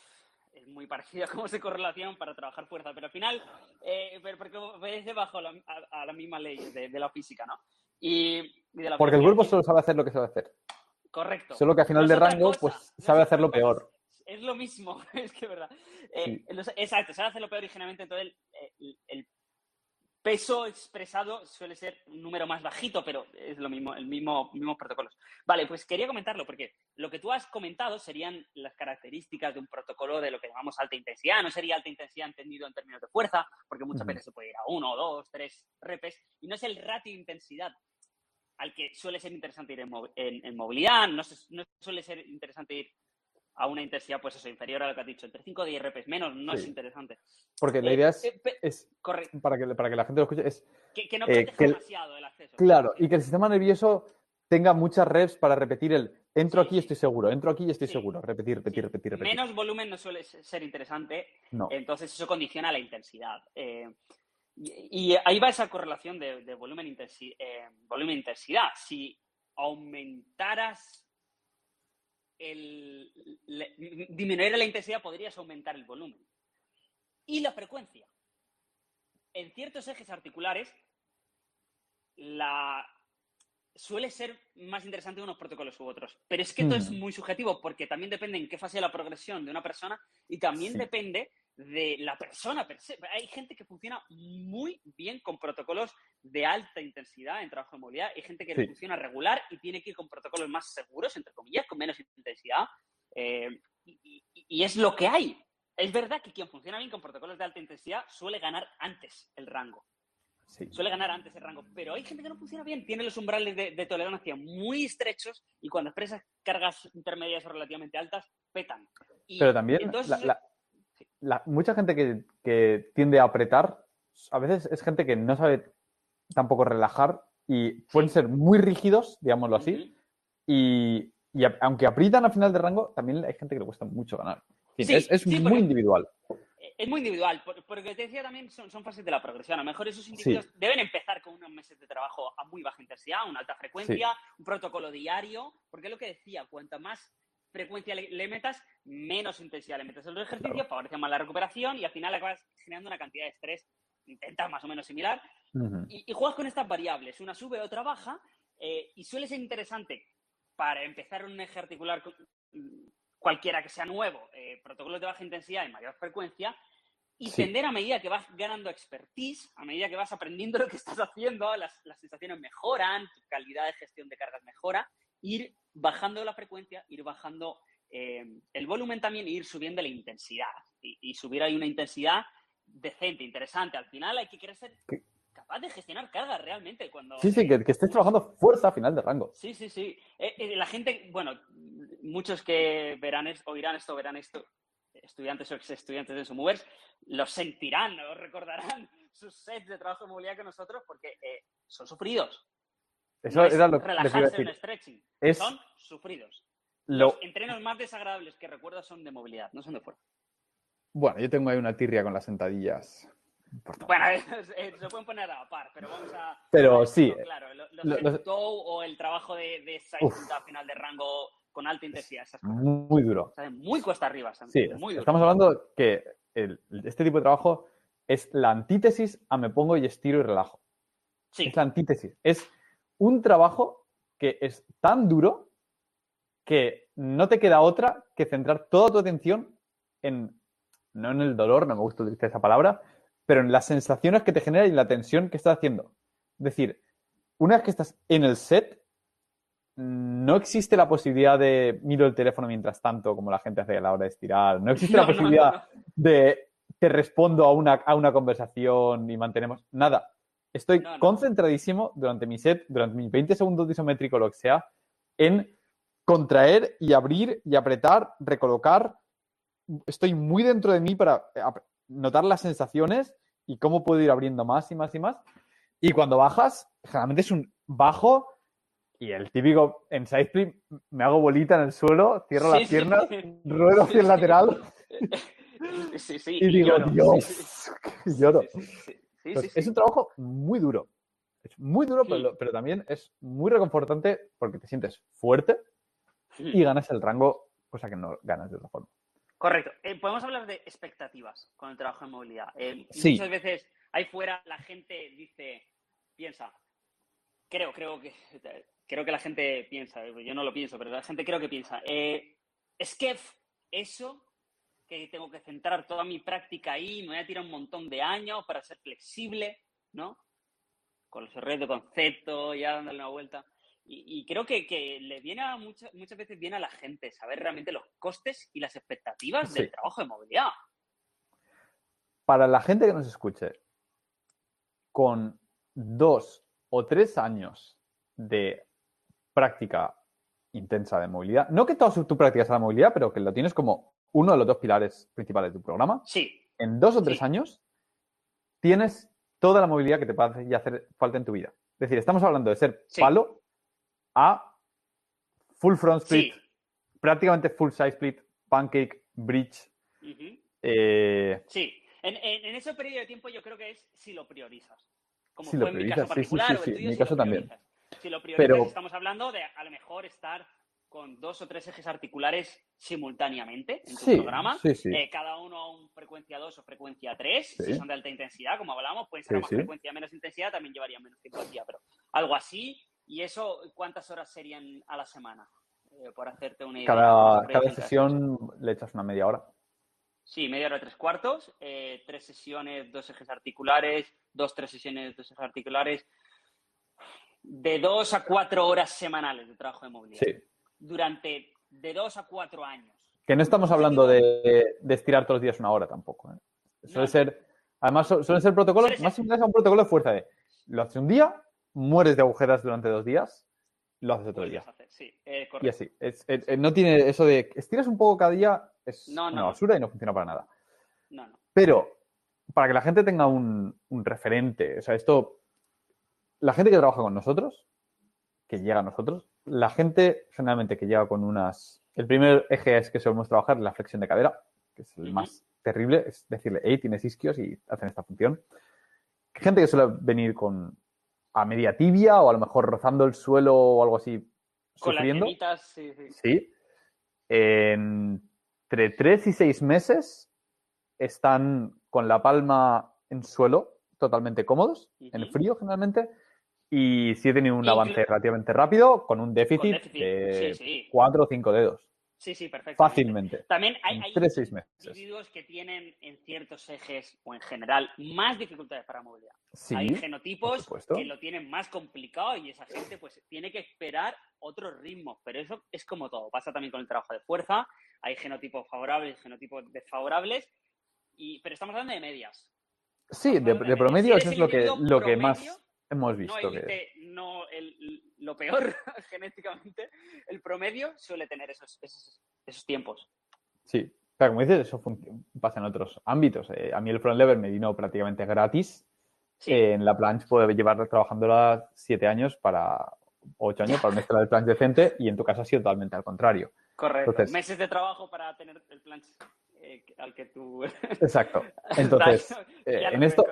es muy parecido a cómo se correlacionan para trabajar fuerza, pero al final, eh, porque obedece bajo la, a, a la misma ley de, de la física, ¿no? Y, y de la Porque el fisiología. solo sabe hacer lo que sabe hacer. Correcto. Solo que a final No de rango, cosa, pues no sabe hacerlo peor. Es, lo mismo, <laughs> es que es verdad. Eh, Sí. los- exacto, sabe hacerlo peor y generalmente entonces el, el- peso expresado suele ser un número más bajito, pero es lo mismo, el mismo, mismos protocolos. Vale, pues quería comentarlo porque lo que tú has comentado serían las características de un protocolo de lo que llamamos alta intensidad. No sería alta intensidad entendido en términos de fuerza, porque muchas veces se puede ir a uno, dos, tres repes, y no es el ratio de intensidad al que suele ser interesante ir en, mo- en- en movilidad, no, se- no suele ser interesante ir a una intensidad, pues eso, inferior a lo que has dicho, entre 5 y 10 repes menos, no es interesante. Porque la Eh, idea es, eh, es para, que, para que la gente lo escuche, es que, que no Eh, proteja que el- demasiado el acceso. claro, y que el sistema nervioso tenga muchas reps para repetir el entro Sí, aquí y estoy seguro, entro aquí y estoy Sí. seguro, repetir, repetir, Sí. repetir, repetir. Menos volumen no suele ser interesante, No. entonces eso condiciona la intensidad. Eh, y, y ahí va esa correlación de, de volumen intensi- eh, volumen intensidad. Si aumentaras el le- disminuir la intensidad, podrías aumentar el volumen. Y la frecuencia. En ciertos ejes articulares, la suele ser más interesante unos protocolos u otros. Pero es que esto es Mm. muy subjetivo porque también depende en qué fase de la progresión de una persona y también Sí. depende de la persona per se. Hay gente que funciona muy bien con protocolos de alta intensidad en trabajo de movilidad. Hay gente que Sí. funciona regular y tiene que ir con protocolos más seguros, entre comillas, con menos intensidad. Eh, y, y- y es lo que hay. Es verdad que quien funciona bien con protocolos de alta intensidad suele ganar antes el rango Sí. suele ganar antes el rango. Pero hay gente que no funciona bien, tiene los umbrales de, de tolerancia muy estrechos y cuando expresas cargas intermedias o relativamente altas, petan. Y Pero también entonces- la- la- la- mucha gente que, que tiende a apretar, a veces es gente que no sabe tampoco relajar y pueden ser muy rígidos, digámoslo así, y, y a- aunque aprietan al final de rango, también hay gente que le cuesta mucho ganar. Sí, es es sí, muy individual. Es muy individual, por- porque te decía también, son, son fases de la progresión. A lo mejor esos individuos deben empezar con unos meses de trabajo a muy baja intensidad, una alta frecuencia, un protocolo diario, porque es lo que decía, cuanta más frecuencia le, le metas, menos intensidad le metes en los ejercicios, Claro. favorece más la recuperación y al final acabas generando una cantidad de estrés, intentas más o menos similar, Ujú. y, y juegas con estas variables, una sube, otra baja, eh, y suele ser interesante para empezar un eje articular cualquiera que sea nuevo, eh, protocolos de baja intensidad y mayor frecuencia, y Sí. tender a medida que vas ganando expertise, a medida que vas aprendiendo <laughs> lo que estás haciendo, las, las sensaciones mejoran, tu calidad de gestión de cargas mejora, ir bajando la frecuencia, ir bajando eh, el volumen también e ir subiendo la intensidad. Y, y subir ahí una intensidad decente, interesante. Al final hay que querer ser ¿Qué? capaz de gestionar cargas realmente cuando... Sí, sí, que, que estés trabajando fuerza a final de rango. Sí, sí, sí. Eh, eh, la gente, bueno, muchos que verán esto, oirán esto, verán esto, estudiantes o estudiantes de Sumovers, lo sentirán o recordarán <laughs> sus sets de trabajo de movilidad con nosotros porque eh, son sufridos. Eso No es era lo que les iba a relajarse en decir. stretching. Es Son sufridos. lo, Los entrenos más desagradables que recuerdo son de movilidad, no son de fuerza. bueno, yo tengo ahí una tirria con las sentadillas. Bueno, <laughs> eh, se pueden poner a la par, pero vamos a... Pero a sí, decirlo Claro, lo- los lo- head los- toe o el trabajo de, de Uf. punta final de rango con alta intensidad. Esas cosas. muy duro. O sea, muy cuesta arriba. Sí, muy duro. estamos hablando que el- este tipo de trabajo es la antítesis a me pongo y estiro y relajo. Sí, Es la antítesis. Es un trabajo que es tan duro que no te queda otra que centrar toda tu atención en, no en el dolor, no me gusta utilizar esa palabra, pero en las sensaciones que te genera y la tensión que estás haciendo. Es decir, una vez que estás en el set, no existe la posibilidad de miro el teléfono mientras tanto, como la gente hace a la hora de estirar. No existe <laughs> la No, posibilidad no, no. de te respondo a una, a una conversación y mantenemos. Nada. Estoy No, no. concentradísimo durante mi set, durante mis 20 segundos de isométrico, lo que sea, en contraer y abrir y apretar, recolocar. Estoy muy dentro de mí para notar las sensaciones y cómo puedo ir abriendo más y más y más. Y cuando bajas, generalmente es un bajo y el típico en side split me hago bolita en el suelo, cierro Sí, las sí. piernas, <laughs> ruedo hacia el Sí. lateral <laughs> Sí, sí, y digo, lloro. Dios, Sí, sí, y <laughs> lloro. Sí, sí, sí, sí, sí. Es un trabajo muy duro. Es muy duro, pero, pero también es muy reconfortante porque te sientes fuerte y ganas el rango, cosa que no ganas de otra forma. Correcto. Eh, podemos hablar de expectativas con el trabajo en movilidad. Eh. Muchas veces ahí fuera la gente dice, piensa, creo, creo que, creo que la gente piensa, yo no lo pienso, pero la gente creo que piensa, eh, es que eso que tengo que centrar toda mi práctica ahí, me voy a tirar un montón de años para ser flexible. ¿no? Con los errores de concepto, ya dándole una vuelta. Y, y creo que, que, le viene a muchas, muchas veces viene a la gente saber realmente los costes y las expectativas Sí. del trabajo de movilidad. Para la gente que nos escuche, con dos o tres años de práctica intensa de movilidad, no que toda tu práctica sea de movilidad, pero que lo tienes como uno de los dos pilares principales de tu programa, Sí, en dos o tres Sí. años tienes toda la movilidad que te puede hacer- hacer falta en tu vida. Es decir, estamos hablando de ser Sí. palo a full front split, prácticamente full side split, pancake, bridge. Eh, Sí, en, en, en ese periodo de tiempo yo creo que es si lo priorizas. Como Si fue lo en mi caso sí, sí, particular o en mi caso también. Si lo priorizas, Pero- estamos hablando de a lo mejor estar con dos o tres ejes articulares simultáneamente en tu sí, programa. sí, sí. eh, cada uno a un frecuencia 2 o frecuencia 3, Sí. si son de alta intensidad, como hablamos, pueden ser a más frecuencia, menos intensidad, también llevarían menos tiempo al día, pero algo así. ¿Y eso cuántas horas serían a la semana? Eh, por hacerte una idea. cada, cada sesión le echas una media hora. Sí, media hora, tres cuartos, eh, tres sesiones, dos ejes articulares, dos, tres sesiones, dos ejes articulares, de dos a cuatro horas semanales de trabajo de movilidad. Sí. Durante de dos a cuatro años. Que no estamos hablando de, de estirar todos los días una hora tampoco. ¿eh? Suele No. ser, además, su- suelen ser protocolos ser- más similares a un protocolo de fuerza de lo haces un día, mueres de agujeras durante dos días, lo haces otro día. Sí, eh, Y así. Es- es- es- no tiene eso de estiras un poco cada día, es No, una basura y no funciona para nada. No, no. Pero para que la gente tenga un, un referente, o sea, esto, la gente que trabaja con nosotros, que llega a nosotros, la gente generalmente que llega con unas... El primer eje es que solemos trabajar la flexión de cadera, que es el más terrible, es decirle, hey, tienes isquios y hacen esta función. Gente que suele venir con a media tibia o a lo mejor rozando el suelo o algo así, Con las sufriendo. yemitas, sí, sí. Sí. Entre tres y seis meses están con la palma en suelo, totalmente cómodos, en Ujú. frío generalmente, y sí he tenido un avance relativamente rápido con un Con déficit, de sí, sí. cuatro o cinco dedos, Sí, sí, perfecto. fácilmente, También hay, en hay tres seis meses. individuos que tienen en ciertos ejes o en general más dificultades para movilidad. Sí, hay genotipos que lo tienen más complicado y esa gente pues tiene que esperar otros ritmos, pero eso es como todo, pasa también con el trabajo de fuerza, hay genotipos favorables genotipos desfavorables, y, pero estamos hablando de medias. Sí, de, de promedio eso es lo que, lo que promedio, más hemos No, visto. que- elite, no el- lo peor <laughs> genéticamente, el promedio suele tener esos, esos, esos tiempos. Sí, pero como dices, eso pasa en otros ámbitos. Eh, a mí el front lever me vino prácticamente gratis. Sí. Eh, en la planche puedo llevar trabajándola siete años para ocho años <laughs> para una escala de planche decente y en tu caso ha sido totalmente al contrario. Correcto. Entonces- Meses de trabajo para tener el plan eh, al que tú... Exacto. <laughs> Entonces, no en esto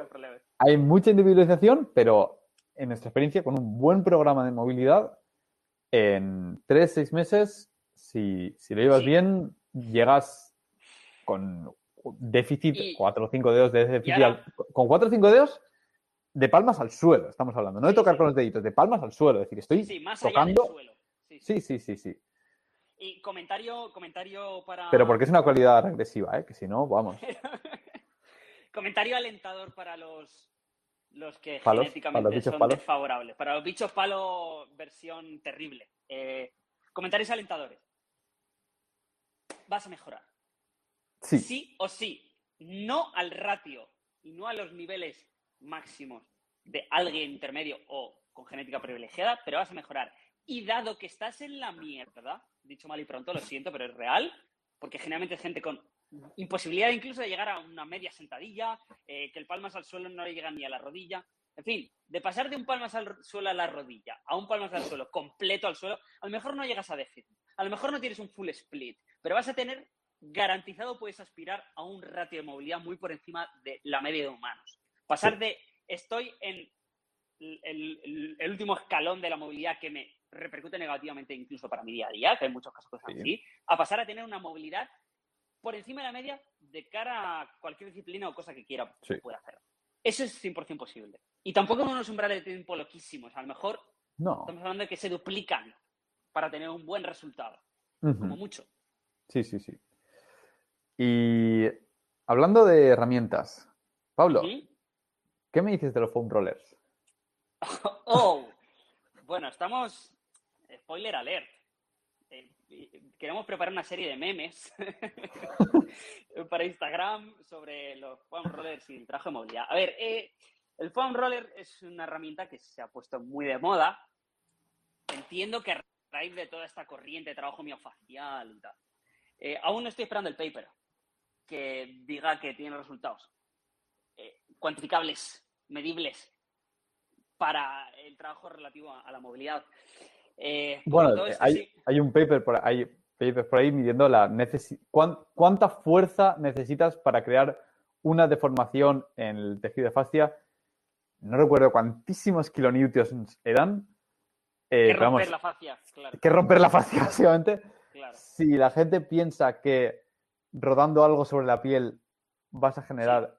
hay mucha individualización, pero en nuestra experiencia, con un buen programa de movilidad, en tres, seis meses, si, si lo llevas Sí. bien, llegas con déficit, Y- cuatro o cinco dedos de déficit. ahora- al- con cuatro o cinco dedos de palmas al suelo, estamos hablando. No de tocar sí. con los deditos, de palmas al suelo. Es decir, estoy Sí, más allá tocando. del suelo. Sí, sí. Sí, sí, sí, sí. Y comentario, comentario para... Pero porque es una cualidad regresiva, ¿eh? que si no, vamos. <laughs> comentario alentador para los, los que Palos, para genéticamente los son palos. desfavorables. Para los bichos palo, versión terrible. Eh, comentarios alentadores. Vas a mejorar. Sí, sí o sí, no al ratio y no a los niveles máximos de alguien intermedio o con genética privilegiada, pero vas a mejorar. Y dado que estás en la mierda, dicho mal y pronto, lo siento, pero es real, porque generalmente es gente con imposibilidad incluso de llegar a una media sentadilla, eh, que el palmas al suelo no le llega ni a la rodilla. En fin, de pasar de un palmas al suelo a la rodilla a un palmas al suelo completo al suelo, a lo mejor no llegas a déficit, a lo mejor no tienes un full split, pero vas a tener garantizado puedes aspirar a un ratio de movilidad muy por encima de la media de humanos. Pasar de estoy en el, el- el último escalón de la movilidad que me repercute negativamente incluso para mi día a día, que hay muchos casos que así, a pasar a tener una movilidad por encima de la media de cara a cualquier disciplina o cosa que quiera Sí. pueda hacer. Eso es 100% posible. Y tampoco unos umbrales de tiempo loquísimos. A lo mejor no. estamos hablando de que se duplican para tener un buen resultado, como mucho. Sí, sí, sí. Y hablando de herramientas, Pablo. ¿Qué me dices de los foam rollers? <laughs> Oh, bueno, estamos. Spoiler alert. Eh, queremos preparar una serie de memes <laughs> para Instagram sobre los foam rollers y el trabajo de movilidad. A ver, eh, el foam roller es una herramienta que se ha puesto muy de moda. Entiendo que a raíz de toda esta corriente de trabajo miofacial y tal. Eh, aún no estoy esperando el paper que diga que tiene resultados cuantificables, medibles, para el trabajo relativo a, la movilidad. Eh, bueno, hay, un paper por ahí, por ahí midiendo la cuánta fuerza necesitas para crear una deformación en el tejido de fascia. No recuerdo cuantísimos kilonewtons eran. Eh, que romper la fascia, claro. Que romper la fascia, <laughs> básicamente. Si la gente piensa que rodando algo sobre la piel vas a generar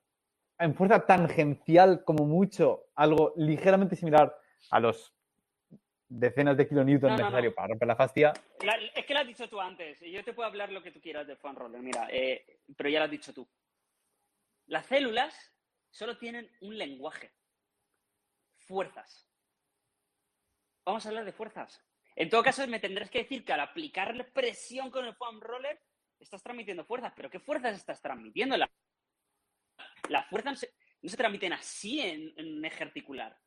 en fuerza tangencial como mucho algo ligeramente similar a los decenas de kilonewtons necesarios para romper la fascia. es que lo has dicho tú antes. Yo te puedo hablar lo que tú quieras de fan roller, mira, eh, pero ya lo has dicho tú. Las células solo tienen un lenguaje. Fuerzas. Vamos a hablar de fuerzas. En todo caso, me tendrás que decir que al aplicar presión con el foam roller, estás transmitiendo fuerzas. ¿Pero qué fuerzas estás transmitiendo? Las fuerzas no se transmiten así en, un eje articular.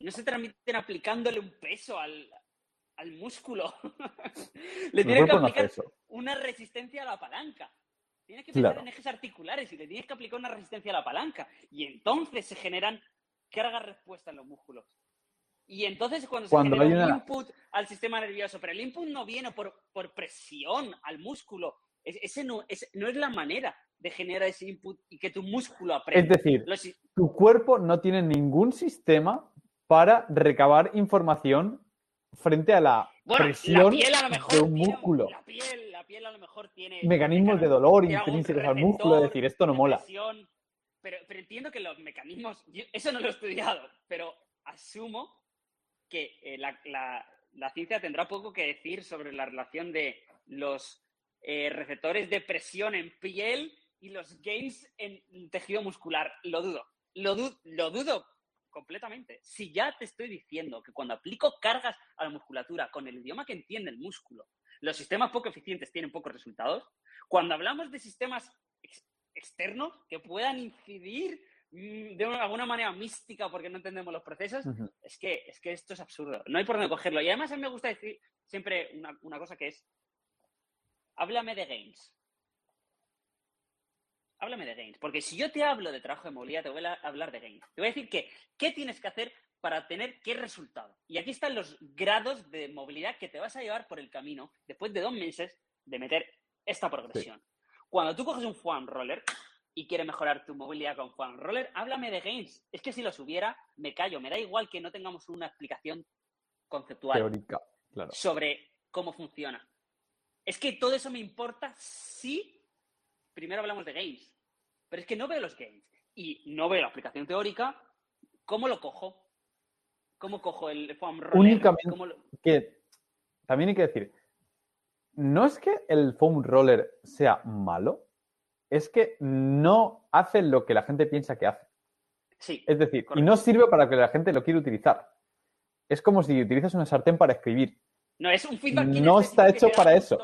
No se transmiten aplicándole un peso al, músculo. <laughs> le tienes que aplicar una resistencia a la palanca. Tienes que pensar en ejes articulares y le tienes que aplicar una resistencia a la palanca. Y entonces se generan cargas-respuesta en los músculos. Y entonces cuando, se genera un input al sistema nervioso, pero el input no viene por, presión al músculo, ese no, no es la manera de generar ese input y que tu músculo aprenda. Es decir, tu cuerpo no tiene ningún sistema para recabar información frente a la presión de un músculo. La piel, a lo mejor tiene... Mecanismos de dolor intrínsecos al músculo, es decir, esto no mola. pero, entiendo que los mecanismos, eso no lo he estudiado, pero asumo que eh, la ciencia tendrá poco que decir sobre la relación de los eh, receptores de presión en piel y los gains en tejido muscular. Lo dudo. Lo, lo dudo completamente. Si ya te estoy diciendo que cuando aplico cargas a la musculatura con el idioma que entiende el músculo, los sistemas poco eficientes tienen pocos resultados, cuando hablamos de sistemas externos que puedan incidir mm, de alguna manera mística porque no entendemos los procesos, es, que, es que esto es absurdo. No hay por dónde cogerlo. Y además a mí me gusta decir siempre una, una cosa que es, háblame de gains háblame de gains. Porque si yo te hablo de trabajo de movilidad, te voy a hablar de gains. Te voy a decir que, ¿qué tienes que hacer para tener qué resultado? Y aquí están los grados de movilidad que te vas a llevar por el camino después de dos meses de meter esta progresión. Cuando tú coges un foam roller y quieres mejorar tu movilidad con foam roller, háblame de gains. Es que si los hubiera, me callo. Me da igual que no tengamos una explicación conceptual Teórica, claro. sobre cómo funciona. Es que todo eso me importa si primero hablamos de games. Pero es que no veo los games y no veo la aplicación teórica. ¿Cómo lo cojo? ¿Cómo cojo el foam roller? Únicamente que también hay que decir, no es que el foam roller sea malo, es que no hace lo que la gente piensa que hace. Sí. Es decir, y no sirve para que la gente lo quiera utilizar. Es como si utilizas una sartén para escribir. No, es un feedback. No está hecho para eso.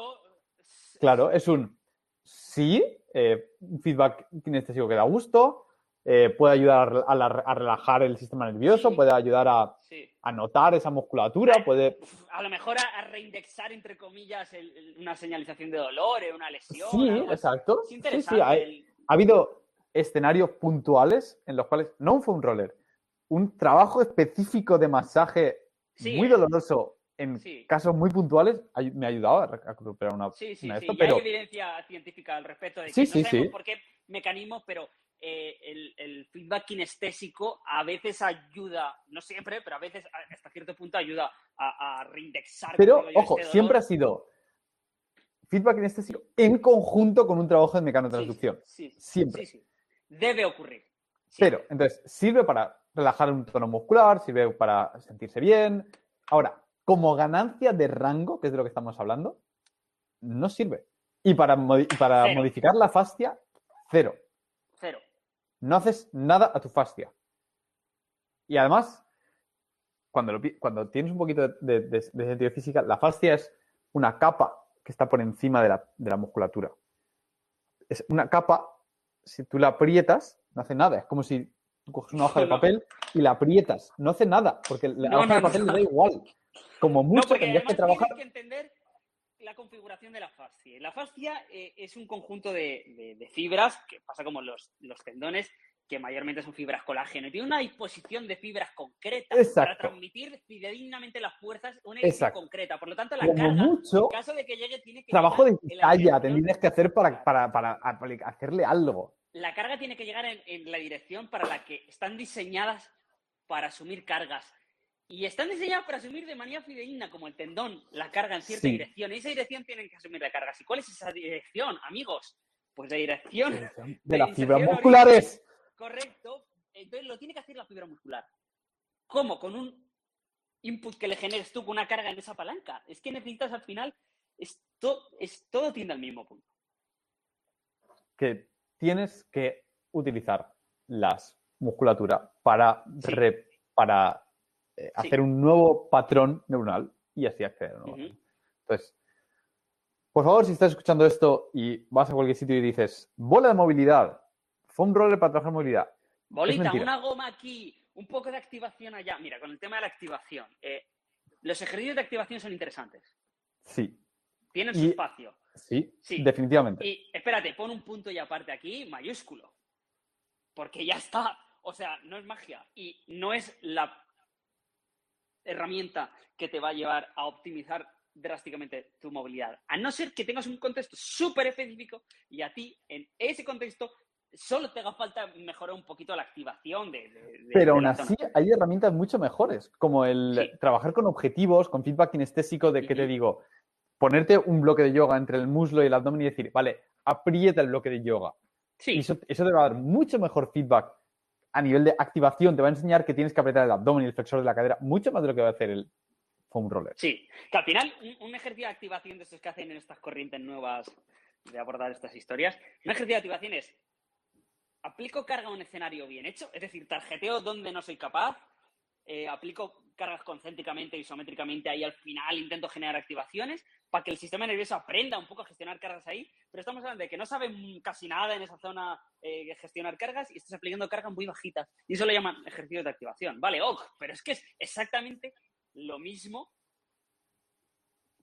Claro, es un sí, eh, un feedback kinestésico que da gusto, eh, puede ayudar a, relajar el sistema nervioso, puede ayudar a, notar esa musculatura, puede... A lo mejor a, reindexar, entre comillas, una señalización de dolor, eh, una lesión. Sí, exacto. Sí, sí, ha habido escenarios puntuales en los cuales, no un foam roller, un trabajo específico de masaje muy doloroso en casos muy puntuales me ha ayudado a recuperar una. Sí, sí, sí. Pero... hay evidencia científica al respecto de que no sabemos por qué mecanismos, pero eh, el, feedback kinestésico a veces ayuda, no siempre, pero a veces hasta cierto punto ayuda a, reindexar. Pero, ojo, este siempre ha sido feedback kinestésico en conjunto con un trabajo de mecanotransducción. Sí, siempre. Debe ocurrir. Pero, entonces, sirve para relajar un tono muscular, sirve para sentirse bien. Ahora, como ganancia de rango, que es de lo que estamos hablando, no sirve. Y para, para modificar la fascia, cero. Cero. no haces nada a tu fascia. Y además, cuando, lo cuando tienes un poquito de, de- sentido física, la fascia es una capa que está por encima de la, de la musculatura. Es una capa, si tú la aprietas, no hace nada. Es como si tú coges una hoja de papel y la aprietas. No hace nada, porque la No, hoja no, de papel no. le da igual. Como No, mucho porque tendrías que trabajar. tienes que entender la configuración de la fascia. La fascia eh, es un conjunto de, de- de fibras, que pasa como los, los tendones, que mayormente son fibras colágeno. Y tiene una disposición de fibras concretas para Exacto. transmitir fidedignamente las fuerzas una Exacto. concreta. Por lo tanto, la Como carga, mucho, en caso de que llegue, tiene que trabajo de talla tendrías que hacer para, para, para hacerle algo. La carga tiene que llegar en, en la dirección para la que están diseñadas para asumir cargas. Y están diseñadas para asumir de manera fidedigna, como el tendón, la carga en cierta Sí. dirección. En esa dirección tienen que asumir la carga. ¿Y cuál es esa dirección, amigos? Pues la dirección De las fibras musculares. Correcto. Entonces lo tiene que hacer la fibra muscular. ¿Cómo? Con un input que le generes tú con una carga en esa palanca. Es que necesitas al final, es, todo tiende al mismo punto. que tienes que utilizar las musculatura para, Sí. re- para eh, Sí. hacer un nuevo patrón neuronal y así acceder a un nuevo. Entonces, por favor, si estás escuchando esto y vas a cualquier sitio y dices, bola de movilidad, foam roller para trabajar movilidad, Bolita, una goma aquí, un poco de activación allá. Mira, con el tema de la activación, eh, los ejercicios de activación son interesantes. sí, Tienen su espacio. sí, Sí. definitivamente. Y espérate, pon un punto y aparte aquí, mayúsculo. Porque ya está. O sea, no es magia. Y no es la herramienta que te va a llevar a optimizar drásticamente tu movilidad. A no ser que tengas un contexto súper específico y a ti, en ese contexto, solo te haga falta mejorar un poquito la activación de, de- de- Pero aún así hay herramientas mucho mejores, como el Sí. trabajar con objetivos, con feedback kinestésico de que te digo, ponerte un bloque de yoga entre el muslo y el abdomen y decir, vale, aprieta el bloque de yoga. Y Sí, eso, eso te va a dar mucho mejor feedback a nivel de activación. Te va a enseñar que tienes que apretar el abdomen y el flexor de la cadera mucho más de lo que va a hacer el foam roller. Sí, que al final un, ejercicio de activación de estos que hacen en estas corrientes nuevas de abordar estas historias, un ejercicio de activación es aplico carga a un escenario bien hecho, es decir, tarjeteo donde no soy capaz, eh, aplico cargas concéntricamente, isométricamente, ahí al final intento generar activaciones para que el sistema nervioso aprenda un poco a gestionar cargas ahí, pero estamos hablando de que no sabe mm, casi nada en esa zona eh, gestionar cargas y estás aplicando cargas muy bajitas. Y eso lo llaman ejercicios de activación. Vale, ok, pero es que es exactamente lo mismo,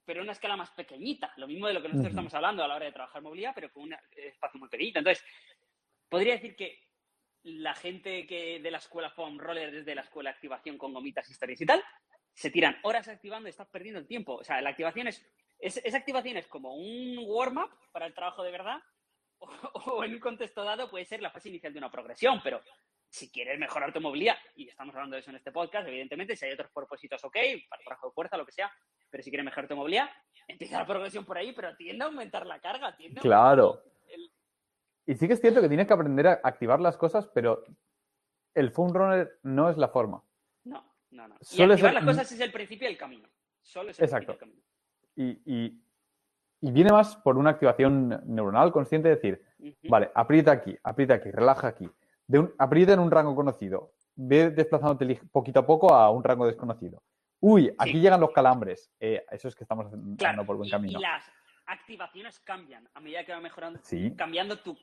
pero en una escala más pequeñita. Lo mismo de lo que nosotros estamos hablando a la hora de trabajar movilidad, pero con un espacio muy pequeñito. Entonces, podría decir que la gente que de la escuela foam roller desde la escuela de activación con gomitas, historias y tal, se tiran horas activando y estás perdiendo el tiempo. O sea, la activación es, es- esa activación es como un warm-up para el trabajo de verdad, <laughs> o, o en un contexto dado puede ser la fase inicial de una progresión, pero si quieres mejorar tu movilidad, y estamos hablando de eso en este podcast, evidentemente, si hay otros propósitos, ok, para trabajo de fuerza, lo que sea, pero si quieres mejorar tu movilidad, empieza la progresión por ahí, pero tiende a aumentar la carga, tiende a Claro. el- Y sí que es cierto que tienes que aprender a activar las cosas, pero el foam roller no es la forma. No, no, no. Y activar las cosas es el principio del camino. Solo es el Exacto. principio del Y, y- y viene más por una activación neuronal consciente de decir. Vale, aprieta aquí, aprieta aquí, relaja aquí. De un- aprieta en un rango conocido. Ve desplazándote poquito a poco a un rango desconocido. Uy, aquí Sí. llegan los calambres. Eh, eso es que estamos Claro, por buen camino. Y, las activaciones cambian a medida que va mejorando, Sí. cambiando tu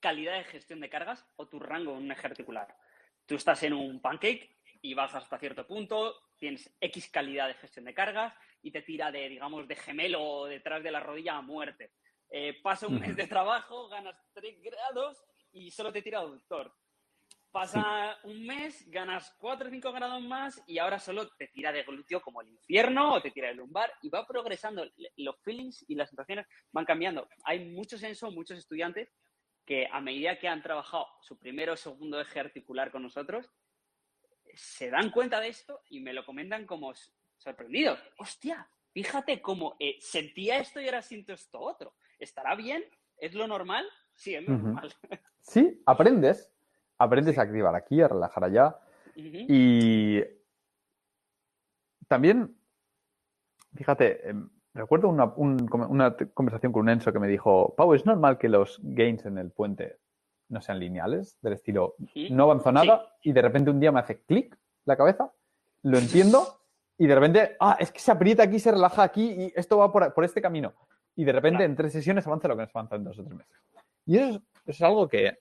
calidad de gestión de cargas o tu rango en un eje articular. Tú estás en un pancake y bajas hasta cierto punto, tienes X calidad de gestión de cargas y te tira de, digamos, de gemelo detrás de la rodilla a muerte. Eh, pasa un mes de trabajo, ganas 3 grados y solo te tira aductor. Pasa un mes, ganas 4 o 5 grados más y ahora solo te tira de glúteo como el infierno o te tira de lumbar y va progresando. Los feelings y las sensaciones van cambiando. Hay mucho senso, muchos estudiantes que a medida que han trabajado su primero o segundo eje articular con nosotros, se dan cuenta de esto y me lo comentan como sorprendidos. Hostia, fíjate cómo eh, sentía esto y ahora siento esto otro. ¿Estará bien? ¿Es lo normal? Sí, es lo normal. <laughs> Sí, aprendes. Aprendes a activar aquí, a relajar allá. Y también, fíjate, em, recuerdo una, un- una conversación con un Enso que me dijo, Pau, es normal que los gains en el puente no sean lineales, del estilo, no avanzo nada y de repente un día me hace clic la cabeza, lo entiendo y de repente, ah, es que se aprieta aquí, se relaja aquí y esto va por, por este camino. Y de repente Claro. en tres sesiones avanza lo que nos avanza en dos o tres meses. Y eso es, eso es algo que eh,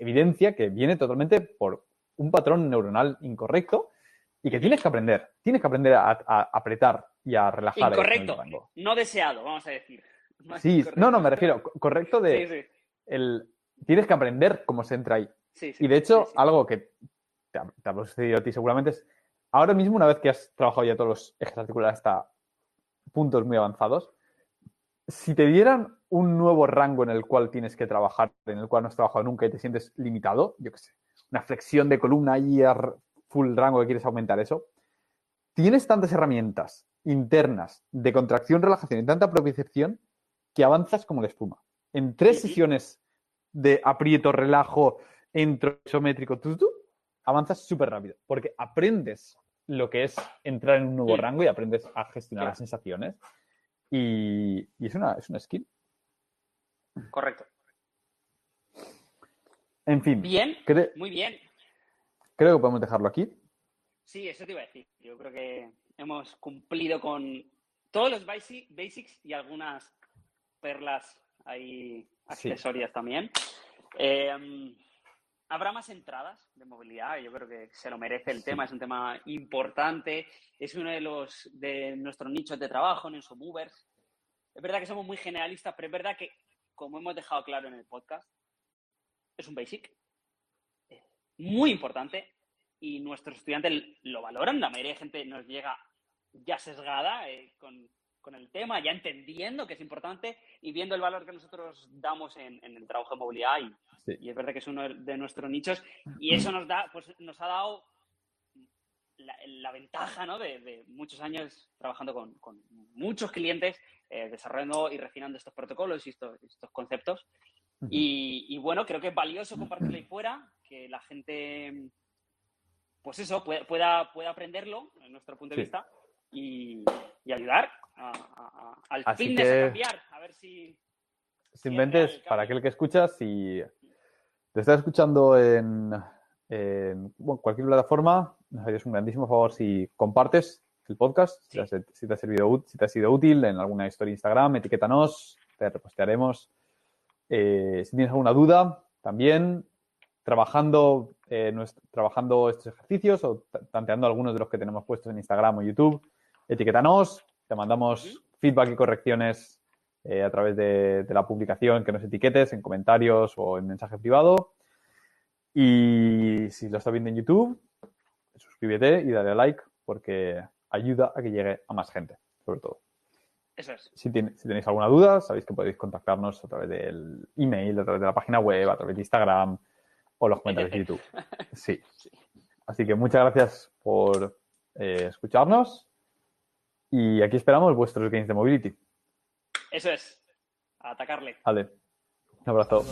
evidencia que viene totalmente por un patrón neuronal incorrecto y que tienes que aprender. Tienes que aprender a, a apretar y a relajar. el Incorrecto. No deseado, vamos a decir. <laughs> No Sí, no, no, me refiero, co- correcto de Sí, sí. el tienes que aprender cómo se entra ahí. sí, Y de hecho, algo que te, ha- te habrá sucedido a ti seguramente es, ahora mismo, una vez que has trabajado ya todos los ejes articulares hasta puntos muy avanzados, si te dieran un nuevo rango en el cual tienes que trabajar, en el cual no has trabajado nunca y te sientes limitado, yo qué sé, una flexión de columna r- full rango que quieres aumentar eso, tienes tantas herramientas internas de contracción, relajación y tanta propiocepción que avanzas como la espuma. En tres sesiones de aprieto, relajo, entro isométrico, tú, tú, avanzas súper rápido, porque aprendes lo que es entrar en un nuevo rango y aprendes a gestionar Claro. las sensaciones. Y, y es, una, es una skill. Correcto. En fin, Bien, cre- muy bien. creo que podemos dejarlo aquí. Sí, eso te iba a decir. Yo creo que hemos cumplido con todos los basi- basics y algunas perlas ahí Sí. accesorias también. Eh, habrá más entradas de movilidad. Yo creo que se lo merece el tema. Es un tema importante. Es uno de los de nuestros nichos de trabajo en Enso Movers. Es verdad que somos muy generalistas, pero es verdad que, como hemos dejado claro en el podcast, es un basic muy importante y nuestros estudiantes lo valoran. La mayoría de gente nos llega ya sesgada eh, con, con el tema, ya entendiendo que es importante y viendo el valor que nosotros damos en, en el trabajo de movilidad. Y, Sí. y es verdad que es uno de nuestros nichos y eso nos, da, pues, nos ha dado la, la ventaja ¿no? de, de muchos años trabajando con, con muchos clientes, eh, desarrollando y refinando estos protocolos y estos, estos conceptos. Y, y bueno, creo que es valioso compartirlo ahí fuera, que la gente, pues eso, pueda, pueda, pueda aprenderlo, en nuestro punto de Sí. vista, y, y ayudar a- al Así fitness que- a cambiar, a ver si... Simplemente es para aquel que escucha, si te estás escuchando en, en, bueno, cualquier plataforma, nos harías un grandísimo favor si compartes el podcast, si, te, ha, si te ha servido, si te ha sido útil en alguna historia de Instagram, etiquétanos, te repostearemos. Eh, si tienes alguna duda, también trabajando, eh, nuestro- trabajando estos ejercicios o ta- tanteando algunos de los que tenemos puestos en Instagram o YouTube, etiquétanos, te mandamos feedback y correcciones eh, a través de, de la publicación, que nos etiquetes en comentarios o en mensaje privado. Y si lo estás viendo en YouTube, suscríbete y dale a like porque ayuda a que llegue a más gente, sobre todo. Eso es. Si, tiene- si tenéis alguna duda, sabéis que podéis contactarnos a través del email, a través de la página web, a través de Instagram o los comentarios de YouTube. Sí. <laughs> Sí. Así que muchas gracias por eh, escucharnos y aquí esperamos vuestros games de mobility. Eso es. A atacarle. Vale. Un abrazo.